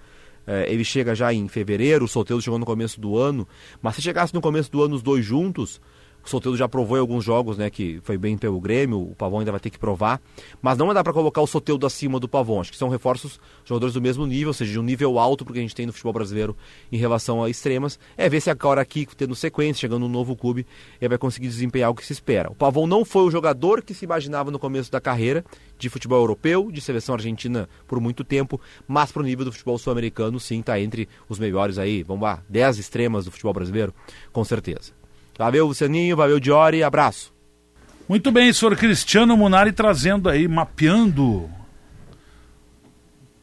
ele chega já em fevereiro, o Solteiro chegou no começo do ano, mas se chegasse no começo do ano os dois juntos, o Soteldo já provou em alguns jogos, né, que foi bem pelo Grêmio, o Pavão ainda vai ter que provar, mas não dá para colocar o Soteldo acima do Pavão. Acho que são reforços jogadores do mesmo nível, ou seja, de um nível alto porque a gente tem no futebol brasileiro em relação a extremas. É ver se agora aqui, tendo sequência, chegando um novo clube, ele vai conseguir desempenhar o que se espera. O Pavão não foi o jogador que se imaginava no começo da carreira de futebol europeu, de seleção argentina por muito tempo, mas para o nível do futebol sul-americano, sim, está entre os melhores aí, vamos lá, 10 extremas do futebol brasileiro, com certeza. Valeu, Lucianinho, valeu, Diori, abraço. Muito bem, senhor Cristiano Munari trazendo aí, mapeando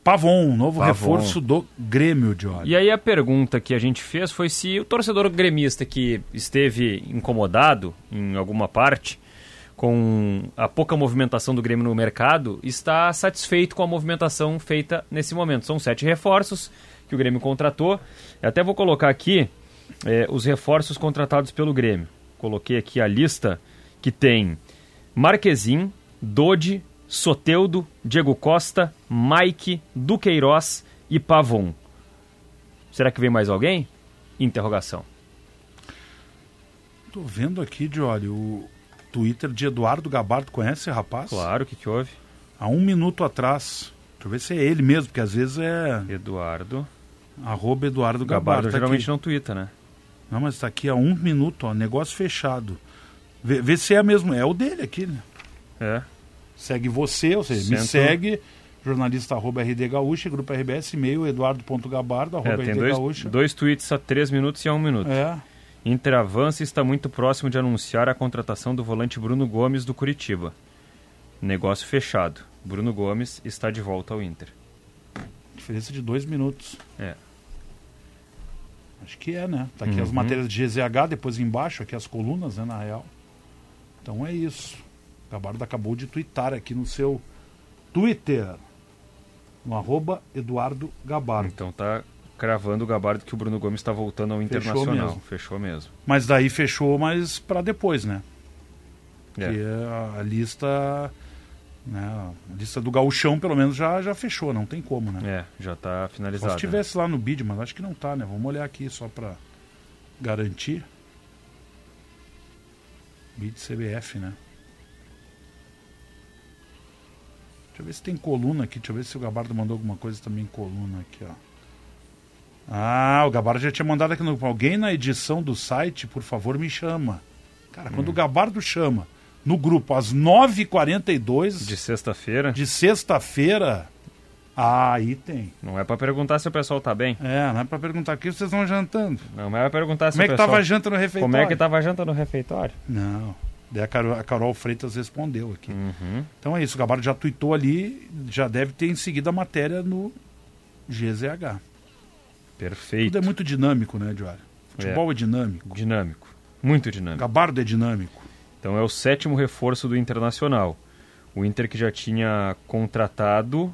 Pavon, novo Pavon. reforço do Grêmio, Diori. E aí a pergunta que a gente fez foi se o torcedor gremista que esteve incomodado em alguma parte com a pouca movimentação do Grêmio no mercado está satisfeito com a movimentação feita nesse momento. São sete reforços que o Grêmio contratou. Eu até vou colocar aqui é, os reforços contratados pelo Grêmio. Coloquei aqui a lista que tem Marquezin, Dodi, Soteudo, Diego Costa, Mike, Duqueiroz e Pavon. Será que vem mais alguém? Interrogação. Tô vendo aqui, Diori, o Twitter de Eduardo Gabardo. Conhece rapaz? Claro, o que, que houve? Há um minuto atrás. Deixa eu ver se é ele mesmo, porque às vezes é. Eduardo. Arroba Eduardo Gabardo. Gabardo tá geralmente aqui. não twitta, né? Não, mas está aqui há um minuto, ó, negócio fechado. Vê, vê, se é mesmo. É o dele aqui, né? É. Segue você, ou seja, Centro... me segue, jornalista arroba RD Gaúcha, grupo RBS, e-mail eduardo.gabardo, arroba é, tem RD dois, dois tweets a três minutos e a um minuto. É. Inter avança e está muito próximo de anunciar a contratação do volante Bruno Gomes do Curitiba. Negócio fechado. Bruno Gomes está de volta ao Inter. Diferença de dois minutos. É. Acho que é, né? Tá aqui uhum. as matérias de GZH, depois embaixo, aqui as colunas, né, na real. Então é isso. Gabardo acabou de twittar aqui no seu Twitter. No arroba Eduardo Gabardo. Então tá cravando o Gabardo que o Bruno Gomes está voltando ao fechou Internacional. Mesmo. Fechou mesmo. Mas daí fechou, mas para depois, né? É. Que a, a lista Né? A lista do gauchão, pelo menos, já, já fechou, não tem como, né? É, já tá Só finalizado. se tivesse lá no bid, mas acho que não tá, né? Vamos olhar aqui só pra garantir. Bid CBF, né? Deixa eu ver se tem coluna aqui. Deixa eu ver se o Gabardo mandou alguma coisa também em coluna aqui, ó. Ah, o Gabardo já tinha mandado aqui no. Alguém na edição do site, por favor, me chama. Cara, quando o Gabardo chama no grupo às 9h42 De sexta-feira. de sexta-feira, ah, aí tem. Não é pra perguntar se o pessoal tá bem. É, não é pra perguntar o que vocês estão jantando. Não, mas é pra perguntar se Como é que pessoal... tava a janta no refeitório? Como é que tava a janta no refeitório? Não. Daí a Carol, a Carol Freitas respondeu aqui. Uhum. Então é isso, o Gabardo já tuitou ali, já deve ter em seguida a matéria no GZH. Perfeito. Tudo é muito dinâmico, né, Diário? Futebol é, dinâmico. Dinâmico. Muito dinâmico. Gabardo é dinâmico. Então é o sétimo reforço do Internacional. O Inter que já tinha contratado.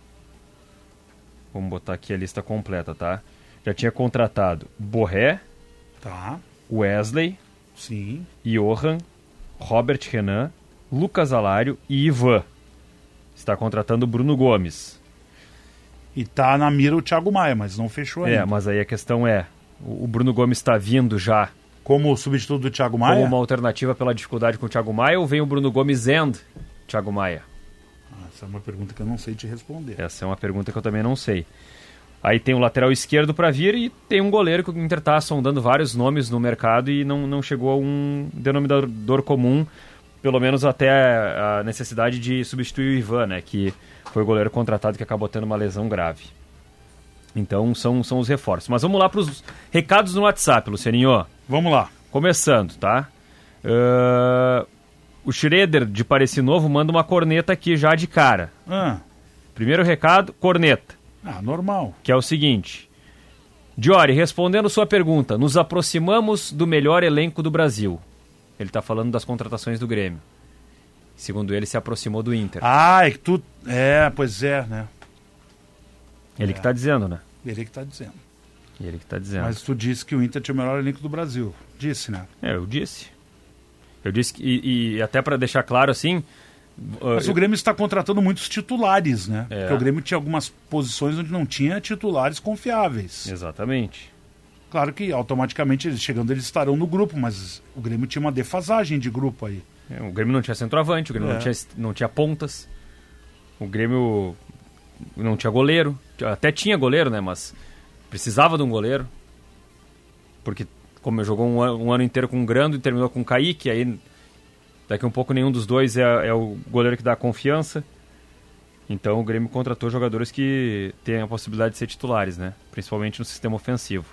Vamos botar aqui a lista completa, tá? Já tinha contratado Borré, Tá. Wesley, Sim. Johan, Robert Renan, Lucas Alário e Ivan. Está contratando Bruno Gomes. E tá na mira o Thiago Maia, mas não fechou ainda. É, mas aí a questão é: o o Bruno Gomes está vindo já Como substituto do Thiago Maia? como uma alternativa pela dificuldade com o Thiago Maia ou vem o Bruno Gomes and Thiago Maia? Ah, Essa é uma pergunta que eu não sei te responder. Essa é uma pergunta que eu também não sei. Aí tem o lateral esquerdo para vir e tem um goleiro que o Inter tá sondando vários nomes no mercado e não, não chegou a um denominador comum, pelo menos até a a necessidade de substituir o Ivan, né, que foi o goleiro contratado que acabou tendo uma lesão grave. Então são, são os reforços. Mas vamos lá para os recados no WhatsApp, Lucianinho. Vamos lá. Começando, tá? Ah, o Schroeder de Pareci Novo manda uma corneta aqui já de cara. Ah, Primeiro recado, corneta ah, normal. que é o seguinte. Diori, respondendo sua pergunta, nos aproximamos do melhor elenco do Brasil. Ele está falando das contratações do Grêmio. Segundo ele, se aproximou do Inter. Ah, é que tu. É, pois é, né? Ele que está dizendo, né? Ele que tá dizendo. Ele que está dizendo. Mas tu disse que o Inter tinha o melhor elenco do Brasil. Disse, né? É, eu disse. Eu disse que, e, e até para deixar claro assim. Mas uh, o Grêmio está contratando muitos titulares, né? É. Porque o Grêmio tinha algumas posições onde não tinha titulares confiáveis. Exatamente. Claro que automaticamente eles chegando eles estarão no grupo, mas o Grêmio tinha uma defasagem de grupo aí. É, O Grêmio não tinha centroavante, o Grêmio É. não, tinha, não tinha pontas. O Grêmio não tinha goleiro. Até tinha goleiro, né? Mas precisava de um goleiro. Porque como jogou um, an- um ano inteiro com o Grando e terminou com o Kaique, aí daqui a um pouco nenhum dos dois é, é o goleiro que dá confiança. Então o Grêmio contratou jogadores que têm a possibilidade de ser titulares, né? Principalmente no sistema ofensivo.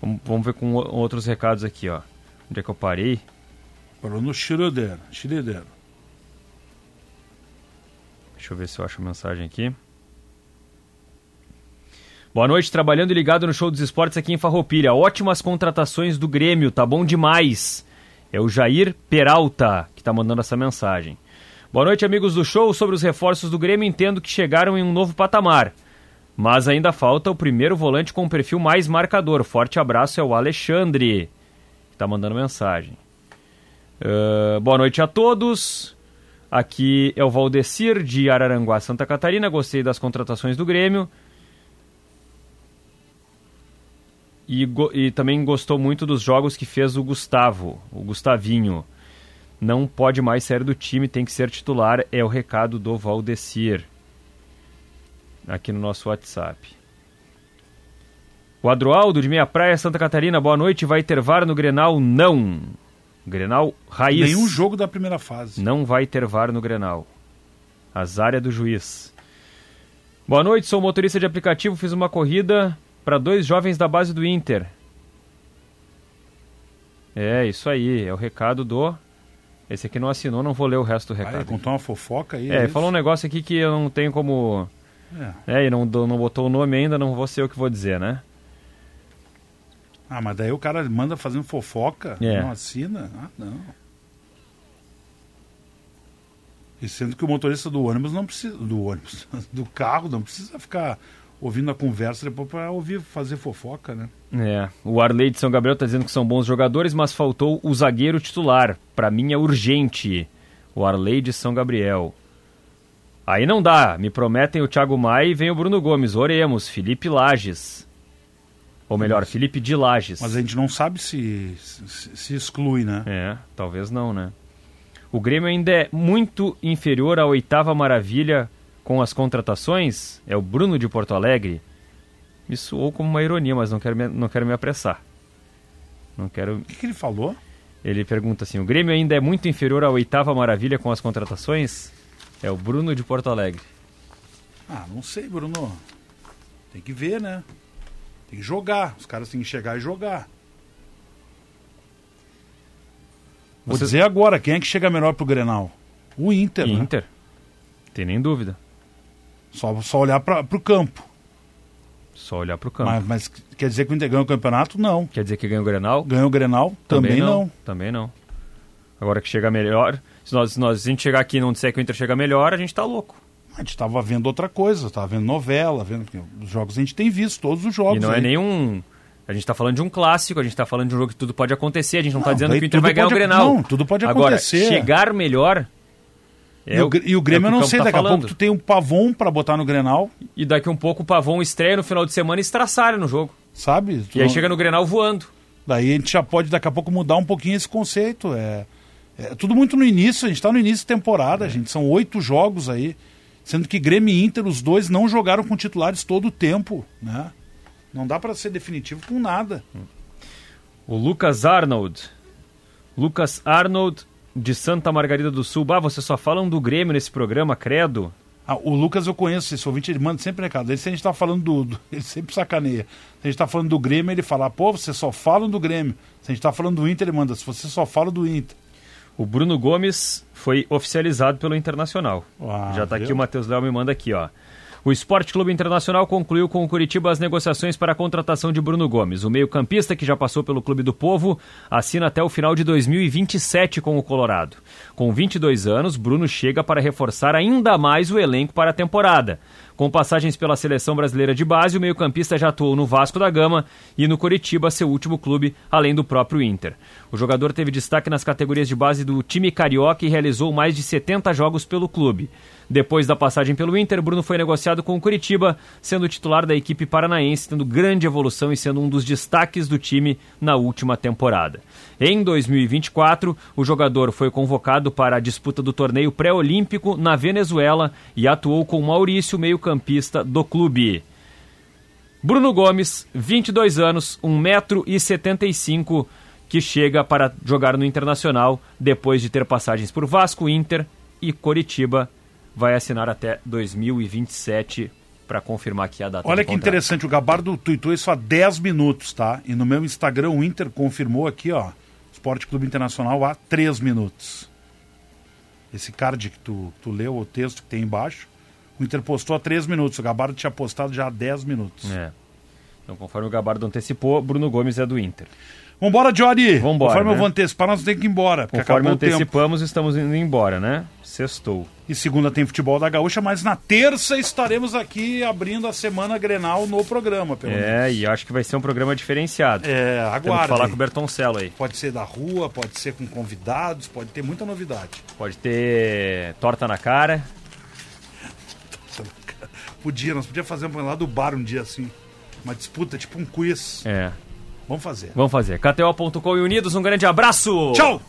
Vamos, vamos ver com outros recados aqui, ó. Onde é que eu parei? Falou no Schroeder. Schroeder. Deixa eu ver se eu acho a mensagem aqui. Boa noite, trabalhando e ligado no show dos esportes aqui em Farroupilha. Ótimas contratações do Grêmio, tá bom demais. É o Jair Peralta que tá mandando essa mensagem. Boa noite, amigos do show. Sobre os reforços do Grêmio, entendo que chegaram em um novo patamar. Mas ainda falta o primeiro volante com perfil mais marcador. Forte abraço é o Alexandre, que tá mandando mensagem. Ah, boa noite a todos. Aqui é o Valdecir de Araranguá, Santa Catarina. Gostei das contratações do Grêmio. E, e também gostou muito dos jogos que fez o Gustavo, o Gustavinho. Não pode mais sair do time, tem que ser titular. É o recado do Valdecir. Aqui no nosso WhatsApp. O Adroaldo de Meia Praia, Santa Catarina. Boa noite. Vai ter VAR no Grenal? Não. Grenal raiz. Nenhum jogo da primeira fase. Não vai ter VAR no Grenal. Azar é do juiz. Boa noite, sou motorista de aplicativo, fiz uma corrida para dois jovens da base do Inter. É, isso aí, é o recado do... Esse aqui não assinou, não vou ler o resto do Ah, recado. ele contou uma fofoca aí. É, ele isso? falou um negócio aqui que eu não tenho como... É. É, e não, não botou o nome ainda, não vou ser eu que vou dizer, né? Ah, mas daí o cara manda fazendo fofoca, É. não assina? Ah, não. E sendo que o motorista do ônibus não precisa. Do ônibus, [LAUGHS] do carro, não precisa ficar ouvindo a conversa depois para ouvir fazer fofoca, né? É, o Arley de São Gabriel tá dizendo que são bons jogadores, mas faltou o zagueiro titular. Pra mim é urgente. O Arley de São Gabriel. Aí não dá. Me prometem o Thiago Maia e vem o Bruno Gomes. Oremos. Felipe Lages. Ou melhor, Felipe de Lages. Mas a gente não sabe se, se, se exclui, né? É, talvez não, né? O Grêmio ainda é muito inferior à oitava maravilha com as contratações. É o Bruno de Porto Alegre. Me soou como uma ironia, mas não quero me, não quero me apressar. Não quero. O que, que ele falou? Ele pergunta assim: o Grêmio ainda é muito inferior à oitava maravilha com as contratações? É o Bruno de Porto Alegre. Ah, não sei, Bruno. Tem que ver, né? Tem que jogar. Os caras têm que chegar e jogar. Vou Você- dizer agora, quem é que chega melhor pro Grenal? O Inter, né? Inter. Tem nem dúvida. Só, só olhar pra, pro campo. Só olhar pro campo. Mas, mas quer dizer que o Inter ganha o campeonato? Não. Quer dizer que ganha o Grenal? Ganhou o Grenal? Também, não. Também não. Agora que chega melhor. Se nós, se nós- se a gente chegar aqui e não disser que o Inter chega melhor, a gente tá louco. A gente tava vendo outra coisa, tava vendo novela, vendo os jogos a gente tem visto, todos os jogos. e não é aí. nenhum. A gente tá falando de um clássico, a gente tá falando de um jogo que tudo pode acontecer, a gente não, tá Não, dizendo que o Inter vai ganhar o pode- Grenal. não, tudo pode Agora, acontecer. chegar melhor. É e, o, e o Grêmio é eu que não sei, tá daqui a falando. pouco tu tem um pavon pra botar no Grenal, E daqui um pouco o Pavon estreia no final de semana e estraçalha no jogo. sabe? E aí não- chega no Grenal voando. Daí a gente já pode daqui a pouco mudar um pouquinho esse conceito. É, é tudo muito no início, a gente tá no início da temporada, gente. São oito jogos aí. Sendo que Grêmio e Inter, os dois não jogaram com titulares todo o tempo, né? Não dá pra ser definitivo com nada. O Lucas Arnold. Lucas Arnold de Santa Margarida do Sul. Bah, vocês só falam do Grêmio nesse programa, credo. Ah, o Lucas eu conheço, esse ouvinte, ele manda sempre recado. Ele, se a gente tá falando do, do- [LAUGHS] Ele sempre sacaneia. Se a gente tá falando do Grêmio, ele fala, pô, vocês só falam do Grêmio. Se a gente tá falando do Inter, ele manda, se você só fala do Inter. O Bruno Gomes foi oficializado pelo Internacional. Ah, Já tá viu? aqui, o Matheus Léo me manda aqui, ó. O Esporte Clube Internacional concluiu com o Curitiba as negociações para a contratação de Bruno Gomes. O meio-campista, que já passou pelo Clube do Povo, assina até o final de 2027 com o Colorado. Com 22 anos, Bruno chega para reforçar ainda mais o elenco para a temporada. Com passagens pela seleção brasileira de base, o meio-campista já atuou no Vasco da Gama e no Curitiba, seu último clube, além do próprio Inter. O jogador teve destaque nas categorias de base do time carioca e realizou mais de 70 jogos pelo clube. Depois da passagem pelo Inter, Bruno foi negociado com o Curitiba, sendo titular da equipe paranaense, tendo grande evolução e sendo um dos destaques do time na última temporada. Em 2024, o jogador foi convocado para a disputa do torneio pré-olímpico na Venezuela e atuou com Maurício, meio-campista do clube. Bruno Gomes, 22 anos, 1,75m, que chega para jogar no Internacional depois de ter passagens por Vasco, Inter e Coritiba. Vai assinar até 2027 para confirmar aqui a data Olha que interessante, o Gabardo tweetou isso há 10 minutos, tá? E no meu Instagram o Inter confirmou aqui, ó, Esporte Clube Internacional há 3 minutos. Esse card que tu, tu leu, o texto que tem embaixo, o Inter postou há 3 minutos, o Gabardo tinha postado já há 10 minutos. É. Então, conforme o Gabardo antecipou, Bruno Gomes é do Inter. Vambora, Jory! Vambora, Conforme eu né? vou antecipar, nós temos que ir embora, Conforme antecipamos, estamos indo embora, né? Sextou. E segunda tem futebol da Gaúcha, mas na terça estaremos aqui abrindo a semana Grenal no programa, pelo menos. É, e acho que vai ser um programa diferenciado. É, Temos que aguardem. falar com o Bertoncello aí. Pode ser da rua, pode ser com convidados, pode ter muita novidade. Pode ter torta na cara. [LAUGHS] Podia, nós podíamos fazer um lá do bar um dia assim. Uma disputa, tipo um quiz. É. Vamos fazer. Vamos fazer. KTO.com e Unidos, um grande abraço! Tchau!